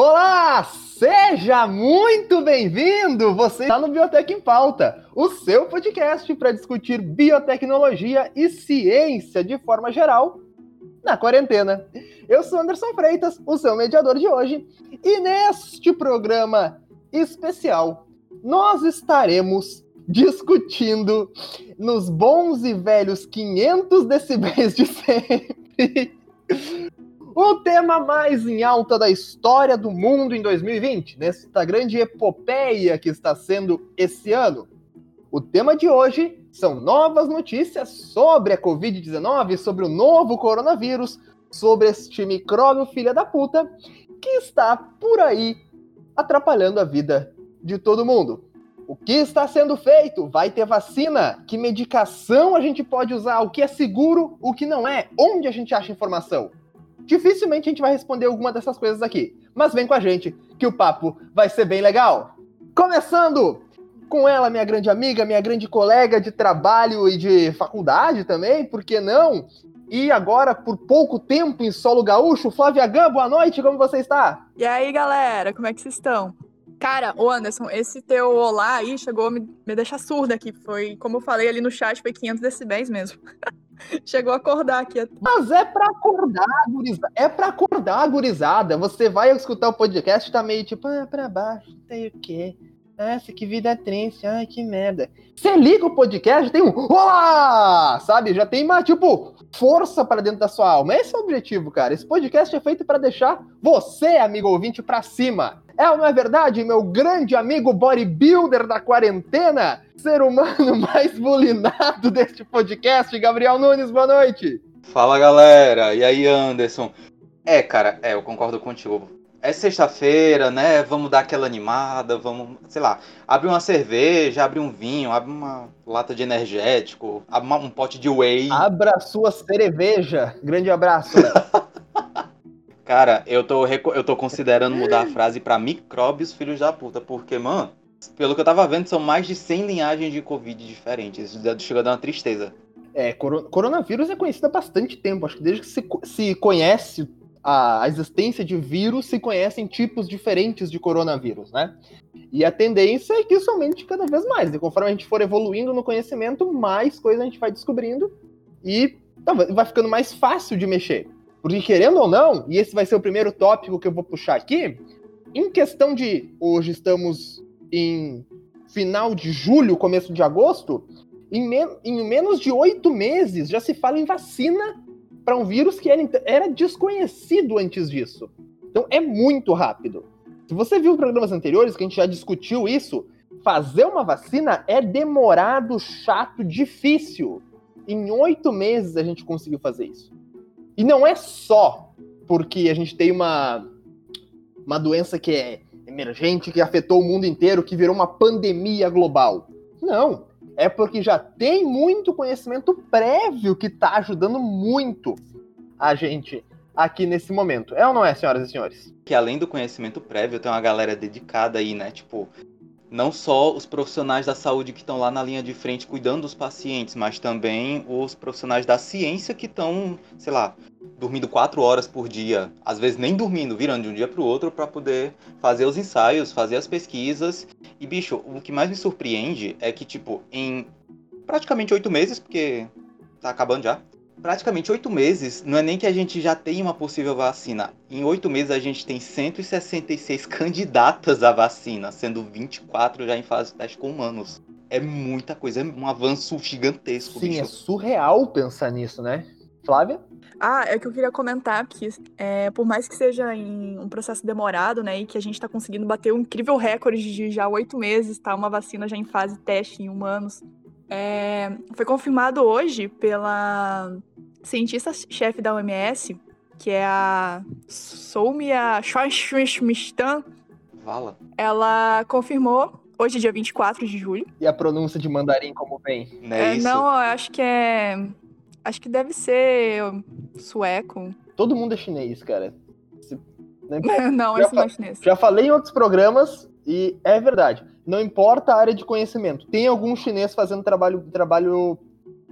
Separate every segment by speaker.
Speaker 1: Olá, seja muito bem-vindo! Você está no Biotech em Pauta, o seu podcast para discutir biotecnologia e ciência de forma geral na quarentena. Eu sou Anderson Freitas, o seu mediador de hoje, e neste programa especial nós estaremos discutindo nos bons e velhos 500 decibéis de sempre o tema mais em alta da história do mundo em 2020, nesta grande epopeia que está sendo esse ano. O tema de hoje são novas notícias sobre a Covid-19, sobre o novo coronavírus, sobre este micróbio filha da puta que está por aí atrapalhando a vida de todo mundo. O que está sendo feito? Vai ter vacina? Que medicação a gente pode usar? O que é seguro? O que não é? Onde a gente acha informação? Dificilmente a gente vai responder alguma dessas coisas aqui. Mas vem com a gente, que o papo vai ser bem legal. Começando com ela, minha grande amiga, minha grande colega de trabalho e de faculdade também, por que não? E agora, por pouco tempo em solo gaúcho, Flávia Gam, boa noite, como você está?
Speaker 2: E aí, galera, como é que vocês estão? Cara, ô Anderson, esse teu olá aí chegou a me, me deixar surda aqui. Foi, como eu falei ali no chat, foi 500 decibéis mesmo. chegou a acordar aqui.
Speaker 1: Mas é pra acordar, gurizada. É pra acordar, gurizada. Você vai escutar o podcast e tá meio tipo, ah, pra baixo, sei o quê. Nossa, que vida triste, ai, que merda. Você liga o podcast, tem um Olá! Sabe? Já tem uma, tipo, força para dentro da sua alma. Esse é o objetivo, cara. Esse podcast é feito para deixar você, amigo ouvinte, pra cima. É ou não é verdade, meu grande amigo bodybuilder da quarentena? Ser humano mais bulinado deste podcast, Gabriel Nunes, boa noite.
Speaker 3: Fala, galera. E aí, Anderson? É, cara, é, eu concordo contigo é sexta-feira, né? Vamos dar aquela animada, vamos, sei lá, abre uma cerveja, abre um vinho, abre uma lata de energético, abre um pote de whey.
Speaker 1: Abra a sua cerveja. Grande abraço?
Speaker 3: Cara, eu tô, eu tô considerando mudar a frase para micróbios filhos da puta, porque, mano, pelo que eu tava vendo, são mais de 100 linhagens de Covid diferentes. Isso chega a dar uma tristeza.
Speaker 1: É, coronavírus é conhecido há bastante tempo. Acho que desde que se, se conhece a existência de vírus se conhecem tipos diferentes de coronavírus, né? E a tendência é que isso aumente cada vez mais. E conforme a gente for evoluindo no conhecimento, mais coisa a gente vai descobrindo e tá, vai ficando mais fácil de mexer. Porque querendo ou não, e esse vai ser o primeiro tópico que eu vou puxar aqui, em questão de hoje estamos em final de julho, começo de agosto, em, em menos de oito meses já se fala em vacina para um vírus que era, era desconhecido antes disso. Então é muito rápido. Se você viu programas anteriores que a gente já discutiu isso, fazer uma vacina é demorado, chato, difícil. Em oito meses a gente conseguiu fazer isso. E não é só porque a gente tem uma, uma doença que é emergente, que afetou o mundo inteiro, que virou uma pandemia global. Não é porque já tem muito conhecimento prévio que está ajudando muito a gente aqui nesse momento. É ou não é, senhoras e senhores?
Speaker 3: Que além do conhecimento prévio, tem uma galera dedicada aí, né? Tipo, não só os profissionais da saúde que estão lá na linha de frente cuidando dos pacientes, mas também os profissionais da ciência que estão, sei lá, dormindo quatro horas por dia, às vezes nem dormindo, virando de um dia para o outro para poder fazer os ensaios, fazer as pesquisas. E bicho, o que mais me surpreende é que tipo em praticamente oito meses, porque tá acabando já. Praticamente oito meses, não é nem que a gente já tem uma possível vacina. Em oito meses a gente tem 166 candidatas à vacina, sendo 24 já em fase de teste com humanos. É muita coisa, é um avanço gigantesco.
Speaker 1: Sim,
Speaker 3: bicho.
Speaker 1: é surreal pensar nisso, né? Flávia?
Speaker 2: Ah, é que eu queria comentar que, é, por mais que seja em um processo demorado, né, e que a gente está conseguindo bater um incrível recorde de já oito meses, tá? Uma vacina já em fase teste em humanos. É, foi confirmado hoje pela cientista-chefe da OMS, que é a Soumya Chouinchmistan.
Speaker 3: Vala.
Speaker 2: Ela confirmou hoje, dia 24 de julho.
Speaker 1: E a pronúncia de mandarim como vem?
Speaker 3: Não é,
Speaker 2: é
Speaker 3: isso?
Speaker 2: Não, eu acho que é Acho que deve ser sueco.
Speaker 1: Todo mundo é chinês, cara.
Speaker 2: Né? não, esse não é chinês.
Speaker 1: Já falei em outros programas e é verdade. Não importa a área de conhecimento. Tem algum chinês fazendo trabalho, trabalho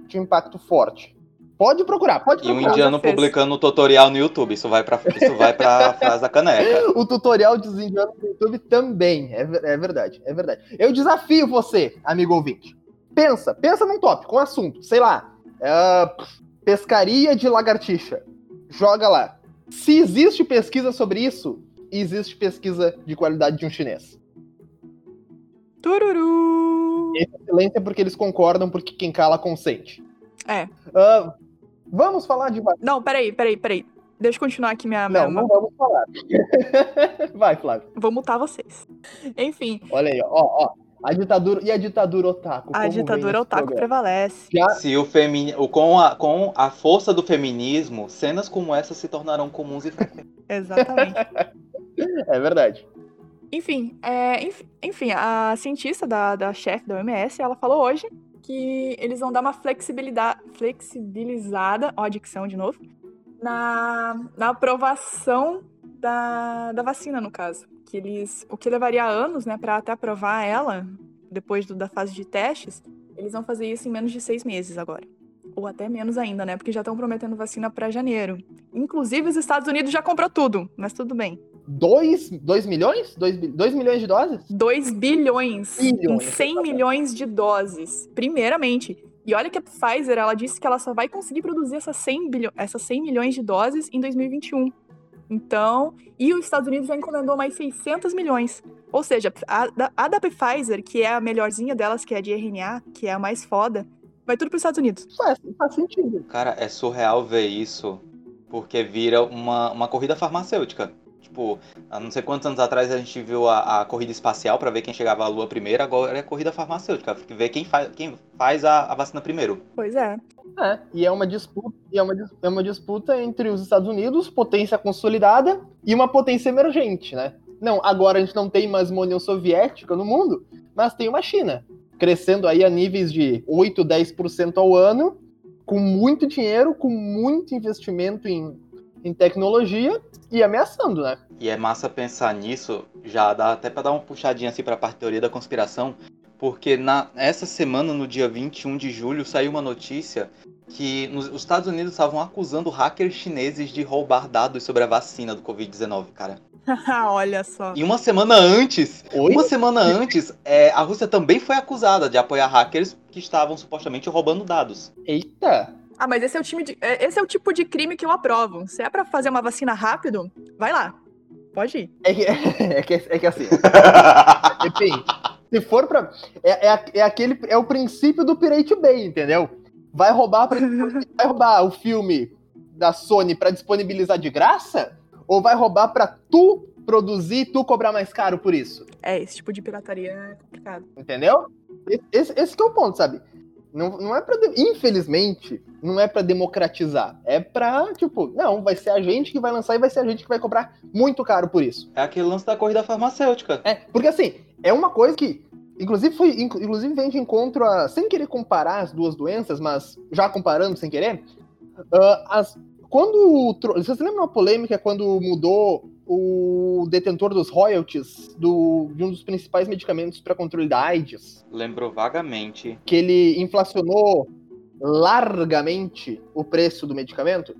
Speaker 1: de impacto forte. Pode procurar, pode
Speaker 3: E um
Speaker 1: procurar.
Speaker 3: indiano publicando o tutorial no YouTube. Isso vai pra, isso vai pra frase da caneca.
Speaker 1: O tutorial dos indianos no YouTube também. É, é verdade, é verdade. Eu desafio você, amigo ouvinte. Pensa, pensa num tópico, um assunto, sei lá. é, pescaria de lagartixa. Joga lá. Se existe pesquisa sobre isso, existe pesquisa de qualidade de um chinês.
Speaker 2: Tururu!
Speaker 1: Silêncio é porque eles concordam, porque quem cala consente.
Speaker 2: É.
Speaker 1: Ah, vamos falar de.
Speaker 2: Não, peraí, peraí, peraí. Deixa eu continuar aqui minha.
Speaker 1: Não,
Speaker 2: minha-
Speaker 1: não vamos falar. Vai, Flávio.
Speaker 2: Vou mutar vocês. Enfim,
Speaker 1: Olha aí, ó, ó. A ditadura. E a ditadura otaku?
Speaker 2: a ditadura otaku
Speaker 1: programa?
Speaker 2: prevalece.
Speaker 1: Já,
Speaker 3: Se o femini... o- com, a, com a força do feminismo, cenas como essa se tornarão comuns e frequentes.
Speaker 2: Exatamente.
Speaker 1: é verdade.
Speaker 2: Enfim, é, enf- enfim, a cientista da, da chefe da OMS, ela falou hoje que eles vão dar uma flexibilidade, flexibilizada, ó a dicção de novo, na, na aprovação da, da vacina, no caso. Que eles, o que levaria anos, né, para até aprovar ela, depois do- da fase de testes, eles vão fazer isso em menos de seis meses agora. Ou até menos ainda, né, porque já estão prometendo vacina para janeiro. Inclusive, os Estados Unidos já comprou tudo, mas tudo bem.
Speaker 1: 2 dois milhões? 2 milhões de doses?
Speaker 2: 2 bilhões em
Speaker 1: Bilhões,
Speaker 2: 100
Speaker 1: exatamente.
Speaker 2: milhões de doses, primeiramente. E olha que a Pfizer, ela disse que ela só vai conseguir produzir essas 100, bilho- essas 100 milhões de doses em 2021. Então, e os Estados Unidos já encomendou mais 600 milhões. Ou seja, a, da- a da Pfizer, que é a melhorzinha delas, que é a de RNA, que é a mais foda, vai tudo para os Estados Unidos.
Speaker 1: Faz, faz sentido.
Speaker 3: Cara, é surreal ver isso, porque vira uma, uma corrida farmacêutica. Tipo, há não sei quantos anos atrás a gente viu a, a corrida espacial pra ver quem chegava à Lua primeiro, agora é corrida farmacêutica, ver quem, faz quem faz a, a vacina primeiro.
Speaker 2: Pois é.
Speaker 1: É, e é uma disputa, e é uma, é uma disputa entre os Estados Unidos, potência consolidada, e uma potência emergente, né? Não, agora a gente não tem mais uma União Soviética no mundo, mas tem uma China, crescendo aí a níveis de 8, 10% ao ano, com muito dinheiro, com muito investimento em, em tecnologia e ameaçando, né?
Speaker 3: E é massa pensar nisso, já dá até pra dar uma puxadinha assim pra parte da teoria da conspiração, porque na essa semana, no dia 21 de julho, saiu uma notícia que nos, os Estados Unidos estavam acusando hackers chineses de roubar dados sobre a vacina do Covid-19, cara.
Speaker 2: olha só.
Speaker 3: E uma semana antes,
Speaker 1: Oi?
Speaker 3: uma semana antes, é, a Rússia também foi acusada de apoiar hackers que estavam supostamente roubando dados.
Speaker 1: Eita!
Speaker 2: Ah, mas esse é o time de, é- esse é o tipo de crime que eu aprovo. Se é pra fazer uma vacina rápido, vai lá. Pode ir.
Speaker 1: É que, é que, é que assim, Enfim, se for pra. É, é, é aquele. É o princípio do Pirate Bay, entendeu? Vai roubar, pra, vai roubar o filme da Sony pra disponibilizar de graça? Ou vai roubar pra tu produzir e tu cobrar mais caro por isso?
Speaker 2: É, esse tipo de pirataria é complicado.
Speaker 1: Entendeu? Esse, esse- esse que é o ponto, sabe? Não, não é pra. de- Infelizmente, não é pra democratizar. É pra, tipo, não, vai ser a gente que vai lançar e vai ser a gente que vai cobrar muito caro por isso.
Speaker 3: É aquele lance da corrida farmacêutica.
Speaker 1: É, porque assim, é uma coisa que, inclusive, foi, inclu- inclusive vem de encontro a, sem querer comparar as duas doenças, mas já comparando sem querer, ah, as, quando, vocês lembram uma polêmica quando mudou o detentor dos royalties do, de um dos principais medicamentos para controle da AIDS,
Speaker 3: Lembrou vagamente.
Speaker 1: que ele inflacionou largamente o preço do medicamento?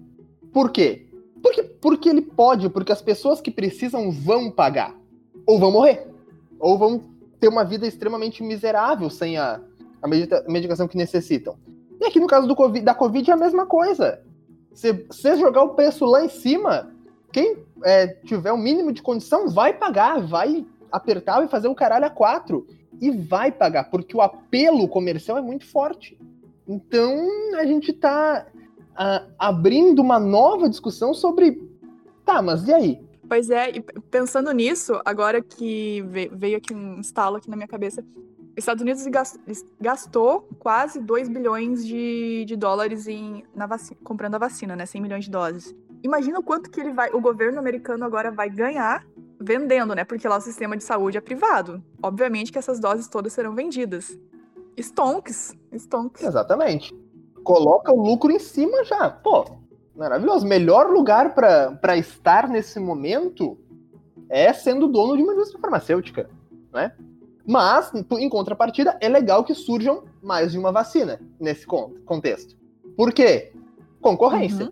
Speaker 1: Por quê? Porque, porque ele pode, porque as pessoas que precisam vão pagar. Ou vão morrer. Ou vão ter uma vida extremamente miserável sem a, a medicação que necessitam. E aqui no caso do COVID, da Covid é a mesma coisa. Se você jogar o preço lá em cima, quem é, tiver o mínimo de condição vai pagar, vai apertar e fazer o caralho a quatro. E vai pagar, porque o apelo comercial é muito forte. Então a gente tá ah, abrindo uma nova discussão sobre. Tá, mas e aí?
Speaker 2: Pois é, e pensando nisso, agora que ve- veio aqui um estalo aqui na minha cabeça, os Estados Unidos gas- gastou quase 2 bilhões de, de dólares em, na vacina, comprando a vacina, né? 100 milhões de doses. Imagina o quanto que ele vai, o governo americano agora vai ganhar vendendo, né? Porque lá o sistema de saúde é privado. Obviamente que essas doses todas serão vendidas. Stonks, stonks.
Speaker 1: Exatamente. Coloca o lucro em cima já. Pô, maravilhoso. Melhor lugar para estar nesse momento é sendo dono de uma indústria farmacêutica, né? Mas, em contrapartida, é legal que surjam mais de uma vacina nesse con- contexto. Por quê? concorrência.
Speaker 2: Uhum.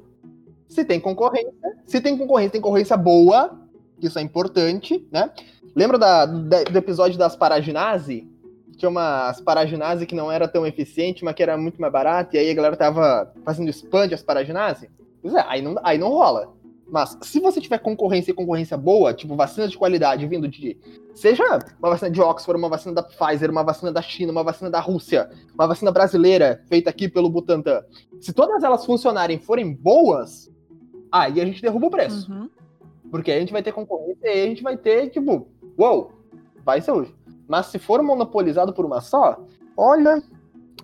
Speaker 1: Se tem concorrência, se tem concorrência, tem concorrência boa, isso é importante, né? Lembra da- da- do episódio das paraginase? Tinha umas paraginase que não era tão eficiente, mas que era muito mais barata, e aí a galera tava fazendo spam de asparaginase? Pois é, aí não, aí não rola. Mas se você tiver concorrência e concorrência boa, tipo vacina de qualidade vindo de. Seja uma vacina de Oxford, uma vacina da Pfizer, uma vacina da China, uma vacina da Rússia, uma vacina brasileira feita aqui pelo Butantan. Se todas elas funcionarem forem boas, aí a gente derruba o preço.
Speaker 2: Uhum.
Speaker 1: Porque aí a gente vai ter concorrência e a gente vai ter, tipo, uou, vai ser hoje. Mas se for monopolizado por uma só, olha,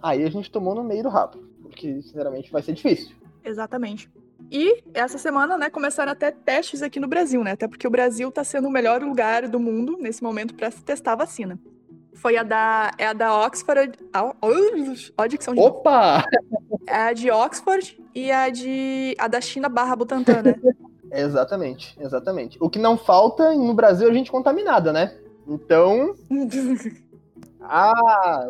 Speaker 1: aí a gente tomou no meio do rabo. Porque, sinceramente, vai ser difícil.
Speaker 2: Exatamente. E essa semana, né, começaram até testes aqui no Brasil, né? Até porque o Brasil tá sendo o melhor lugar do mundo nesse momento para se testar a vacina. Foi a da é a da Oxford, a dicção de.
Speaker 1: Opa!
Speaker 2: É a de Oxford e a de a da China barra Butantan, né?
Speaker 1: Exatamente, exatamente. O que não falta no Brasil é gente contaminada, né? Então. Ah,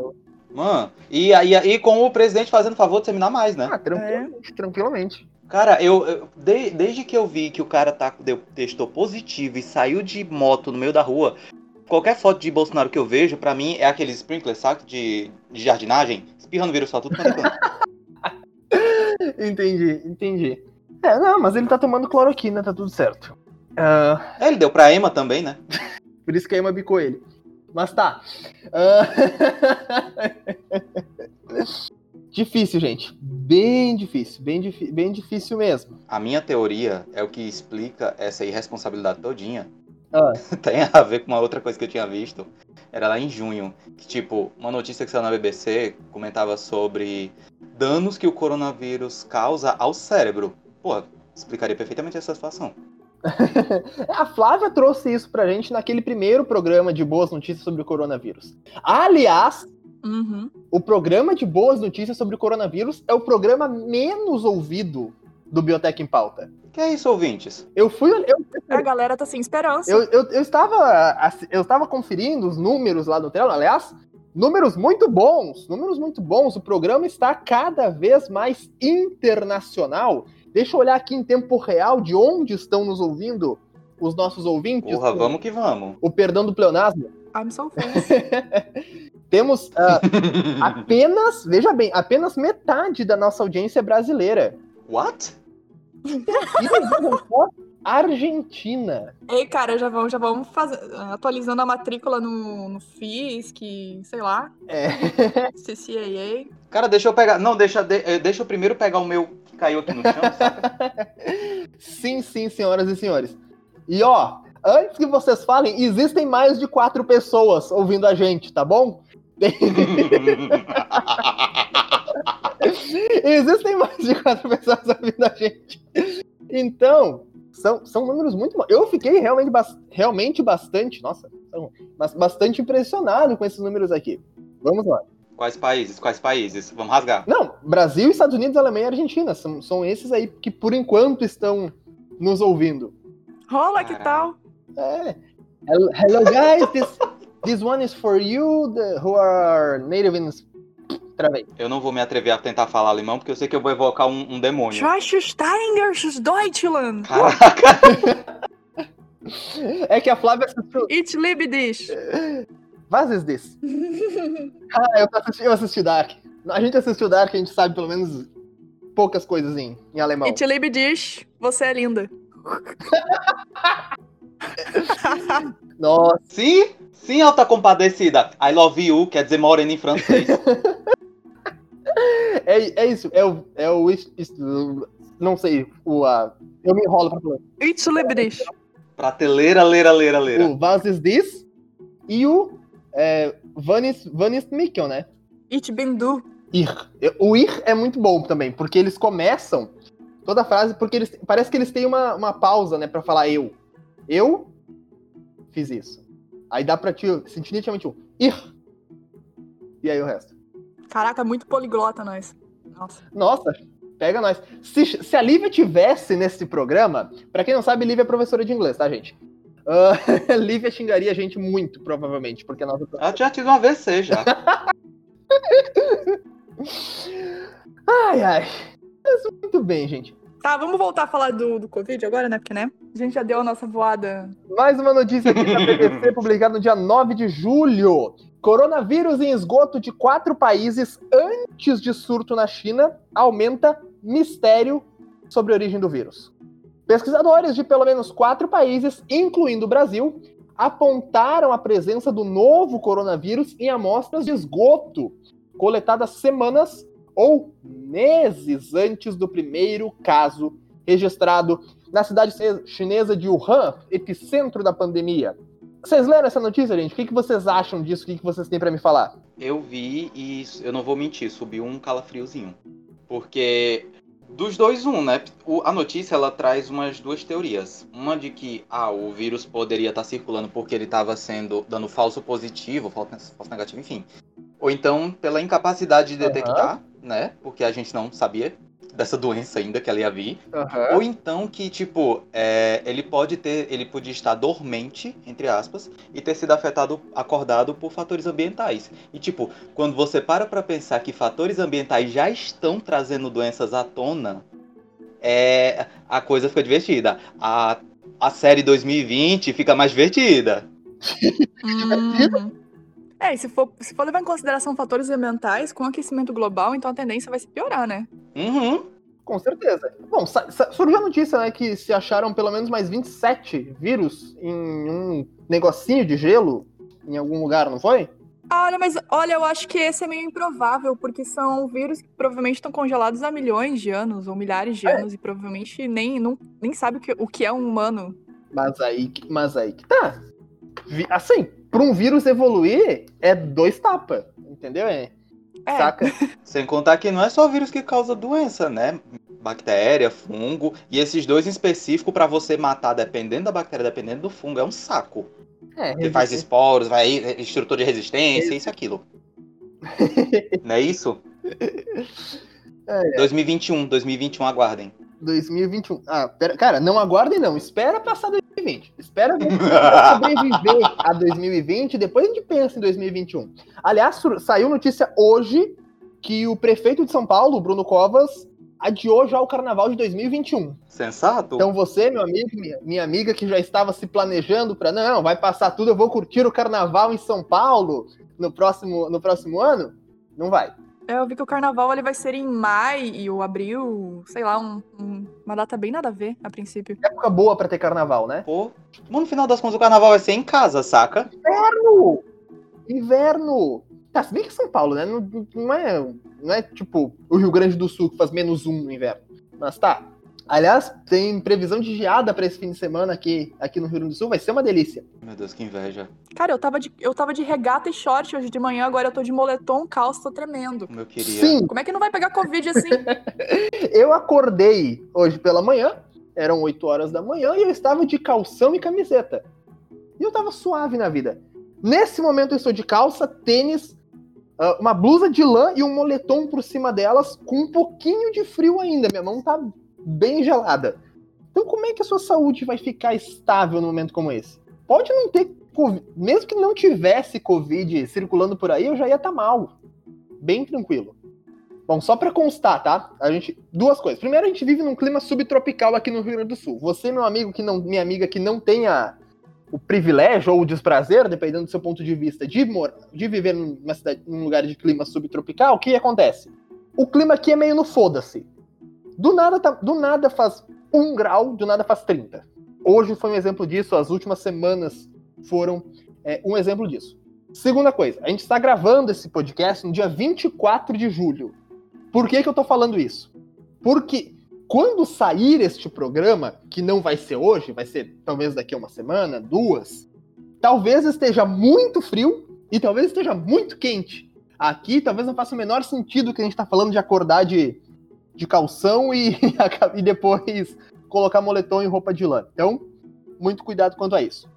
Speaker 3: Mano, e aí e com o presidente fazendo favor de seminar mais, né?
Speaker 1: ah tranquilamente, tranquilamente.
Speaker 3: Cara, eu, eu- de- desde que eu vi que o cara tá, deu, testou positivo e saiu de moto no meio da rua, qualquer foto de Bolsonaro que eu vejo, pra mim, é aqueles sprinklers, sabe? De, de jardinagem, espirrando vírus só tudo quanto é.
Speaker 1: Entendi, entendi. É, não, mas ele tá tomando cloroquina, tá tudo certo. Ah,
Speaker 3: É, ele deu pra Emma também, né?
Speaker 1: por isso que a Emma bicou ele. Mas tá. Ah, difícil, gente. Bem difícil, bem, difi- bem difícil mesmo.
Speaker 3: A minha teoria é o que explica essa irresponsabilidade todinha.
Speaker 1: Ah.
Speaker 3: Tem a ver com uma outra coisa que eu tinha visto. Era lá em junho. Que, tipo, uma notícia que saiu na BBC comentava sobre danos que o coronavírus causa ao cérebro. Pô, explicaria perfeitamente essa situação.
Speaker 1: A Flávia trouxe isso pra gente naquele primeiro programa de boas notícias sobre o coronavírus. Aliás,
Speaker 2: Uhum.
Speaker 1: o programa de boas notícias sobre o coronavírus é o programa menos ouvido do Biotech em Pauta.
Speaker 3: Que é isso, ouvintes?
Speaker 1: Eu fui. Eu,
Speaker 2: A galera tá sem esperança.
Speaker 1: eu, eu, eu estava, assi- eu estava conferindo os números lá no Trello. Aliás, números muito bons. Números muito bons. O programa está cada vez mais internacional. Deixa eu olhar aqui em tempo real de onde estão nos ouvindo os nossos ouvintes.
Speaker 3: Porra, vamos que vamos.
Speaker 1: O perdão do pleonasmo.
Speaker 2: I'm so.
Speaker 1: Temos ah, apenas, veja bem, apenas metade da nossa audiência é brasileira.
Speaker 3: What?
Speaker 1: Argentina.
Speaker 2: Ei, cara, já vamos, já vamos fazer, atualizando a matrícula no, no FIS, que, sei lá,
Speaker 1: É,
Speaker 2: CCAA.
Speaker 3: Cara, deixa eu pegar. Não, deixa, de- eh, deixa eu primeiro pegar o meu que caiu aqui no chão, saca?
Speaker 1: sim, sim, senhoras e senhores. E ó, antes que vocês falem, existem mais de quatro pessoas ouvindo a gente, tá bom? Existem mais de quatro pessoas ouvindo a gente. Então, são, são números muito bons. Eu fiquei realmente, bas- realmente bastante, nossa, mas bastante impressionado com esses números aqui. Vamos lá.
Speaker 3: Quais países? Quais países? Vamos rasgar.
Speaker 1: Não, Brasil, Estados Unidos, Alemanha e Argentina. São, são esses aí que por enquanto estão nos ouvindo.
Speaker 2: Rola, que tal?
Speaker 1: É. Hello, hello, guys, this, this one is for you the, who are native in... Travei.
Speaker 3: Eu não vou me atrever a tentar falar alemão, porque eu sei que eu vou evocar um, um demônio.
Speaker 2: Schweizersteiners Deutschland.
Speaker 3: Caraca!
Speaker 1: É que a Flávia assistiu...
Speaker 2: Ich liebe dich.
Speaker 1: Was is this? Ah, eu assisti, eu assisti Dark. A gente assistiu Dark, a gente sabe pelo menos poucas coisas em, em alemão.
Speaker 2: Ich liebe dich. Você é linda.
Speaker 1: Nossa,
Speaker 3: Sim, sim, alta compadecida. I love you, quer dizer morena em francês.
Speaker 1: é, é isso. É o... É o não sei, o... a eu me enrolo pra falar.
Speaker 2: Ich liebe dich.
Speaker 3: Prateleira, leira, leira, leira.
Speaker 1: O Was is this? E o... É, Vanis, Vanis Mikkel, né?
Speaker 2: Ich bin du.
Speaker 1: Ir. O ir é muito bom também, porque eles começam toda a frase, porque eles parece que eles têm uma, uma pausa, né, pra falar eu. Eu fiz isso. Aí dá pra te sentir nitidamente um ir. E aí o resto.
Speaker 2: Caraca, muito poliglota nós. Nossa.
Speaker 1: Nossa, pega nós. Se, se a Lívia tivesse nesse programa, pra quem não sabe, Lívia é professora de inglês, tá, gente? Ah, Lívia xingaria a gente muito, provavelmente, porque a nossa
Speaker 3: Ela já tive um AVC já.
Speaker 1: Ai, ai. Muito bem, gente.
Speaker 2: Tá, vamos voltar a falar do, do Covid agora, né? Porque, né? A gente já deu a nossa voada.
Speaker 1: Mais uma notícia aqui da BBC, publicada no dia 9 de julho. Coronavírus em esgoto de quatro países antes de surto na China aumenta mistério sobre a origem do vírus. Pesquisadores de pelo menos quatro países, incluindo o Brasil, apontaram a presença do novo coronavírus em amostras de esgoto coletadas semanas ou meses antes do primeiro caso registrado na cidade chinesa de Wuhan, epicentro da pandemia. Vocês leram essa notícia, gente? O que, vocês acham disso? O que, vocês têm para me falar?
Speaker 3: Eu vi e eu não vou mentir, subiu um calafriozinho. Porque dos dois, um, né? O, a notícia ela traz umas duas teorias. Uma de que ah, o vírus poderia estar tá circulando porque ele estava sendo dando falso positivo, falso, falso negativo, enfim. Ou então pela incapacidade de detectar, uhum. Né? Porque a gente não sabia dessa doença ainda que ela ia vir. Uhum. Ou então que, tipo, é, ele pode ter. Ele podia estar dormente, entre aspas, e ter sido afetado, acordado por fatores ambientais. E, tipo, quando você para pra pensar que fatores ambientais já estão trazendo doenças à tona, é, a coisa fica divertida. A, a série 2020 fica mais divertida.
Speaker 2: Uhum. É, e se for, se for levar em consideração fatores ambientais, com o aquecimento global, então a tendência vai se piorar, né?
Speaker 3: Uhum.
Speaker 1: Com certeza. Bom, surgiu a notícia, né, que se acharam pelo menos mais 27 vírus em um negocinho de gelo em algum lugar, não foi?
Speaker 2: Olha, mas olha, eu acho que esse é meio improvável, porque são vírus que provavelmente estão congelados há milhões de anos, ou milhares de é. anos, e provavelmente nem, não, nem sabe o que, o que é um humano.
Speaker 1: Mas aí, mas aí que tá. Assim, para um vírus evoluir, é dois tapas, entendeu? É.
Speaker 2: é. Saca?
Speaker 3: Sem contar que não é só vírus que causa doença, né? Bactéria, fungo, e esses dois em específico para você matar, dependendo da bactéria, dependendo do fungo, é um saco. É, Você faz esporos, vai estrutura de resistência, isso e aquilo. não é isso? É, é. 2021, 2021 aguardem.
Speaker 1: 2021. Ah, pera, cara, não aguardem não, espera passar 2020. Espera sobreviver a 2020, depois a gente pensa em 2021. Aliás, saiu notícia hoje que o prefeito de São Paulo, Bruno Covas, adiou já o carnaval de 2021.
Speaker 3: Sensato.
Speaker 1: Então você, meu amigo, minha, minha amiga que já estava se planejando para não, vai passar tudo, eu vou curtir o carnaval em São Paulo no próximo, no próximo ano, não vai.
Speaker 2: É, eu vi que o carnaval ele vai ser em maio ou abril, sei lá, um, um, uma data bem nada a ver, a princípio.
Speaker 1: Época boa para ter carnaval, né?
Speaker 3: Pô, no final das contas o carnaval vai ser em casa, saca?
Speaker 1: Inverno! Inverno! Tá, se bem que São Paulo, né? Não, não, é, não é tipo o Rio Grande do Sul que faz menos um no inverno. Mas tá. Aliás, tem previsão de geada para esse fim de semana aqui, aqui no Rio Grande do Sul, vai ser uma delícia.
Speaker 3: Meu Deus, que inveja.
Speaker 2: Cara, eu tava de, eu tava de regata e short hoje de manhã, agora eu tô de moletom, calça, tô tremendo.
Speaker 3: Como eu queria.
Speaker 1: Sim.
Speaker 2: Como é que não vai pegar Covid assim?
Speaker 1: eu acordei hoje pela manhã, eram 8 horas da manhã, e eu estava de calção e camiseta. E eu tava suave na vida. Nesse momento eu estou de calça, tênis, ah, uma blusa de lã e um moletom por cima delas, com um pouquinho de frio ainda. Minha mão tá bem gelada. Então, como é que a sua saúde vai ficar estável num momento como esse? Pode não ter COVID, mesmo que não tivesse Covid circulando por aí, eu já ia estar tá mal. Bem tranquilo. Bom, só para constar, tá? A gente duas coisas. Primeiro, a gente vive num clima subtropical aqui no Rio Grande do Sul. Você, meu amigo que não, minha amiga que não tenha o privilégio ou o desprazer, dependendo do seu ponto de vista, de, de viver numa cidade, num lugar de clima subtropical, o que acontece? O clima aqui é meio no foda-se. Do nada, tá, do nada faz um grau, do nada faz 30. Hoje foi um exemplo disso, as últimas semanas foram é, um exemplo disso. Segunda coisa, a gente está gravando esse podcast no dia 24 de julho. Por que, que eu estou falando isso? Porque quando sair este programa, que não vai ser hoje, vai ser talvez daqui a uma semana, duas, talvez esteja muito frio e talvez esteja muito quente. Aqui talvez não faça o menor sentido que a gente está falando de acordar de de calção e, e depois colocar moletom e roupa de lã. Então, muito cuidado quanto a isso.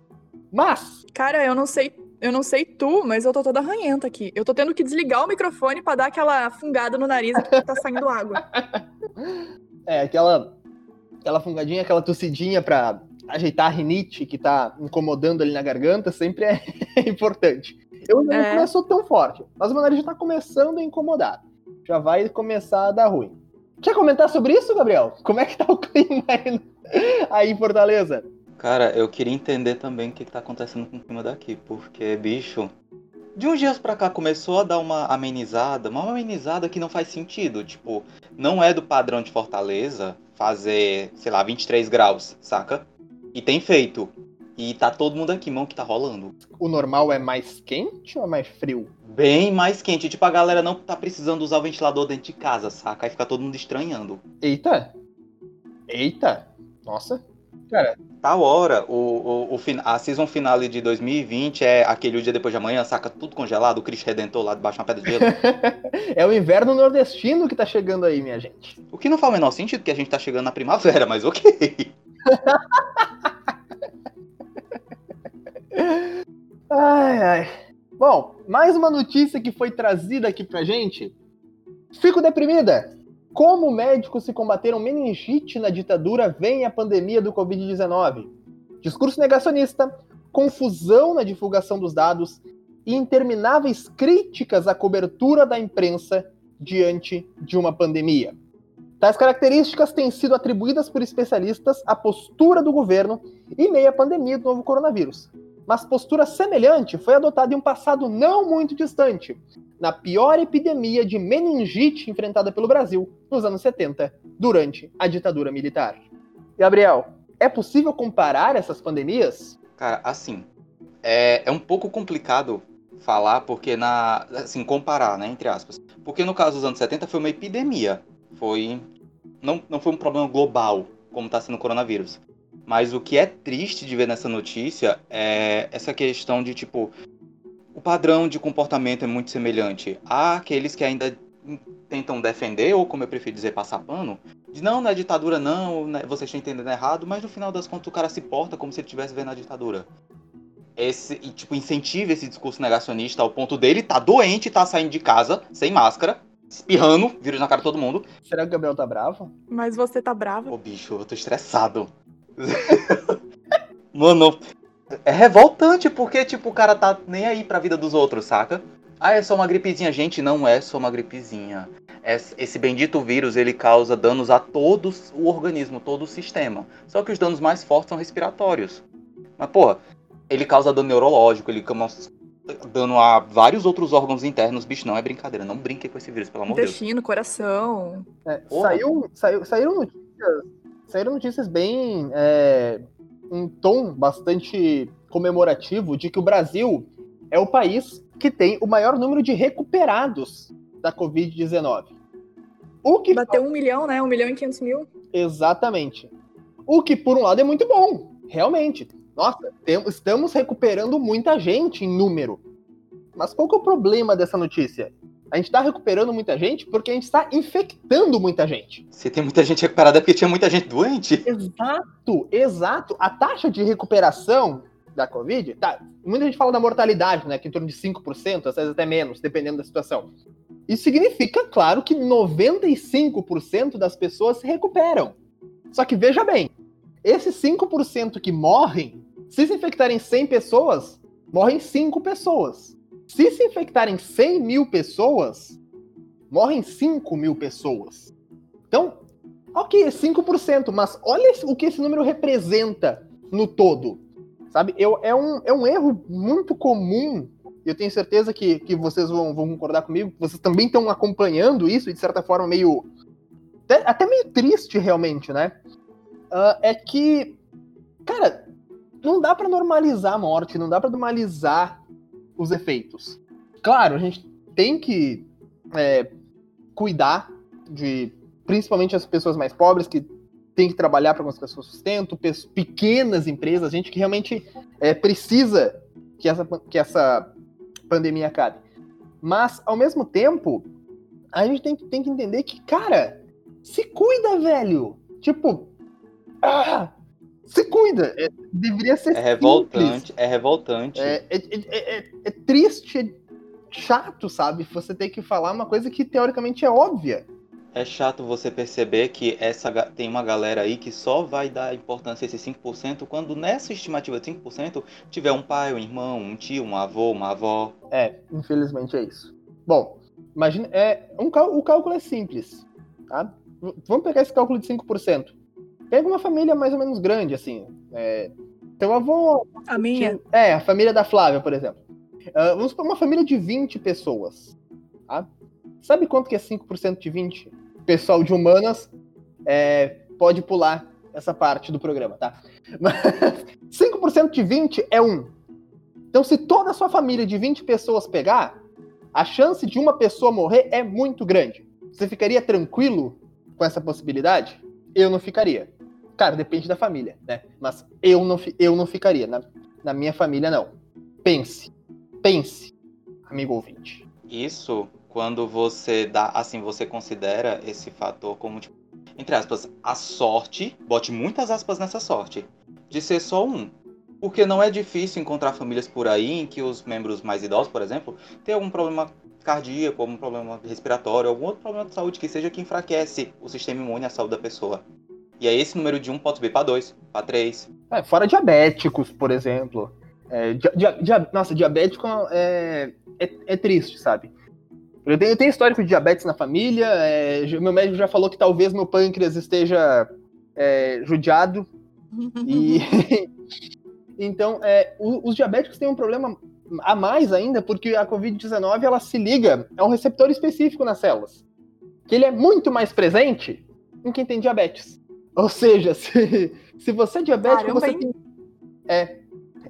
Speaker 1: Mas.
Speaker 2: Cara, eu não sei. Eu não sei tu, mas eu tô toda arranhenta aqui. Eu tô tendo que desligar o microfone para dar aquela fungada no nariz que tá saindo água.
Speaker 1: É, aquela. Aquela fungadinha, aquela tossidinha pra ajeitar a rinite que tá incomodando ali na garganta sempre é importante. Eu ainda é. não começou tão forte, mas o meu nariz já tá começando a incomodar. Já vai começar a dar ruim. Quer comentar sobre isso, Gabriel? Como é que tá o clima aí, aí em Fortaleza?
Speaker 3: Cara, eu queria entender também o que, que tá acontecendo com o clima daqui, porque, bicho, de uns dias pra cá começou a dar uma amenizada, uma amenizada que não faz sentido. Tipo, não é do padrão de Fortaleza fazer, sei lá, 23 graus, saca? E tem feito. E tá todo mundo aqui, mão, que tá rolando.
Speaker 1: O normal é mais quente ou é mais frio?
Speaker 3: Bem mais quente. Tipo, a galera não tá precisando usar o ventilador dentro de casa, saca? Aí fica todo mundo estranhando.
Speaker 1: Eita! Eita! Nossa! Cara,
Speaker 3: Tal hora, o, o, o, a season finale de 2020 é aquele o dia depois de amanhã, saca tudo congelado, o Cristo Redentor lá debaixo de uma pedra de gelo.
Speaker 1: é o inverno nordestino que tá chegando aí, minha gente.
Speaker 3: o que não faz o menor sentido, que a gente tá chegando na primavera, mas ok.
Speaker 1: Ai, ai. Bom, mais uma notícia que foi trazida aqui pra gente. Fico deprimida. Como médicos se combateram meningite na ditadura vem a pandemia do Covid-19. Discurso negacionista, confusão na divulgação dos dados e intermináveis críticas à cobertura da imprensa diante de uma pandemia. Tais características têm sido atribuídas por especialistas à postura do governo em meio à pandemia do novo coronavírus mas postura semelhante foi adotada em um passado não muito distante, na pior epidemia de meningite enfrentada pelo Brasil nos anos 70, durante a ditadura militar. Gabriel, é possível comparar essas pandemias?
Speaker 3: Cara, assim, é, é um pouco complicado falar, porque na. Assim, comparar, né? Entre aspas. Porque no caso dos anos 70 foi uma epidemia. Foi. Não, não foi um problema global, como está sendo o coronavírus. Mas o que é triste de ver nessa notícia é essa questão de, tipo, o padrão de comportamento é muito semelhante. Há aqueles que ainda tentam defender, ou como eu prefiro dizer, passar pano, de não, não é ditadura não, né, vocês estão entendendo errado, mas no final das contas o cara se porta como se ele estivesse vendo a ditadura. Esse, e, tipo, incentiva esse discurso negacionista ao ponto dele tá doente, tá saindo de casa, sem máscara, espirrando, vírus na cara de todo mundo.
Speaker 1: Será que o Gabriel tá bravo?
Speaker 2: Mas você tá bravo?
Speaker 3: Ô, bicho, eu tô estressado. Mano, é revoltante porque, tipo, o cara tá nem aí pra vida dos outros, saca? Ah, é só uma gripezinha. Gente, não é só uma gripezinha. Esse bendito vírus, ele causa danos a todo o organismo, todo o sistema. Só que os danos mais fortes são respiratórios. Mas, porra, ele causa dano neurológico, ele causa dano a vários outros órgãos internos. Bicho, não é brincadeira. Não brinque com esse vírus, pelo amor de Deus.
Speaker 2: Intestino, coração.
Speaker 1: É, saiu, saiu, saíram notícias, saíram notícias bem é, em tom bastante comemorativo de que o Brasil é o país que tem o maior número de recuperados da Covid-19. O que
Speaker 2: Bateu um milhão, né? Um milhão e quinhentos mil.
Speaker 1: Exatamente. O que, por um lado, é muito bom, realmente. Nossa, tem- estamos recuperando muita gente em número. Mas qual que é o problema dessa notícia? A gente está recuperando muita gente porque a gente está infectando muita gente.
Speaker 3: Se tem muita gente recuperada é porque tinha muita gente doente.
Speaker 1: Exato, exato. A taxa de recuperação da Covid, tá, muita gente fala da mortalidade, né, que é em torno de 5%, às vezes até menos, dependendo da situação. Isso significa, claro, que 95% das pessoas se recuperam. Só que veja bem, esses 5% que morrem, se se infectarem 100 pessoas, morrem 5 pessoas. Se se infectarem 100 mil pessoas, morrem 5 mil pessoas. Então, ok, é 5%, mas olha o que esse número representa no todo. Sabe? Eu, é, um, é um erro muito comum. Eu tenho certeza que, que vocês vão, vão concordar comigo. Vocês também estão acompanhando isso, e de certa forma, meio. Até, até meio triste, realmente, né? Ah, é que, cara, não dá pra normalizar a morte, não dá pra normalizar os efeitos. Claro, a gente tem que é, cuidar de principalmente as pessoas mais pobres que têm que trabalhar para conseguir seu sustento, pe- pequenas empresas, gente que realmente é, precisa que essa, que essa pandemia acabe. Mas, ao mesmo tempo, a gente tem, que- tem que entender que, cara, se cuida, velho. Tipo, ah, se cuida. É, deveria ser
Speaker 3: É
Speaker 1: simples.
Speaker 3: revoltante, é revoltante.
Speaker 1: É, é, é- é- é triste, é chato, sabe? Você ter que falar uma coisa que teoricamente é óbvia.
Speaker 3: É chato você perceber que essa tem uma galera aí que só vai dar importância a esses 5% quando nessa estimativa de 5% tiver um pai, um irmão, um tio, um avô, uma avó.
Speaker 1: É, infelizmente é isso. Bom, imagina, é, um o cálculo é simples, tá? vamos pegar esse cálculo de 5%. Pega uma família mais ou menos grande, assim. É, teu avô.
Speaker 2: A minha?
Speaker 1: É, a família da Flávia, por exemplo. Uh, vamos para uma família de 20 pessoas. Tá? Sabe quanto que é 5% de 20? Pessoal de humanas é, pode pular essa parte do programa, tá? Mas 5% de 20 é 1. Então, se toda a sua família de 20 pessoas pegar, a chance de uma pessoa morrer é muito grande. Você ficaria tranquilo com essa possibilidade? Eu não ficaria. Cara, depende da família, né? Mas eu não, eu não ficaria. Na, na minha família, não. Pense. Pense, amigo ouvinte.
Speaker 3: Isso quando você dá, assim, você considera esse fator como, tipo, entre aspas, a sorte, bote muitas aspas nessa sorte, de ser só um. Porque não é difícil encontrar famílias por aí em que os membros mais idosos, por exemplo, têm algum problema cardíaco, algum problema respiratório, algum outro problema de saúde que seja que enfraquece o sistema imune e a saúde da pessoa. E aí esse número de 1 pode subir para 2, para 3.
Speaker 1: É, fora diabéticos, por exemplo. É, dia, dia, nossa, diabético é, é, é, triste, sabe? Eu tenho, eu tenho histórico de diabetes na família, é, meu médico já falou que talvez meu pâncreas esteja é, judiado. e Então, é, os diabéticos têm um problema a mais ainda, porque a Covid-19 ela se liga a um receptor específico nas células, que ele é muito mais presente em quem tem diabetes. Ou seja, se, se você é diabético, Caramba, você tem. É.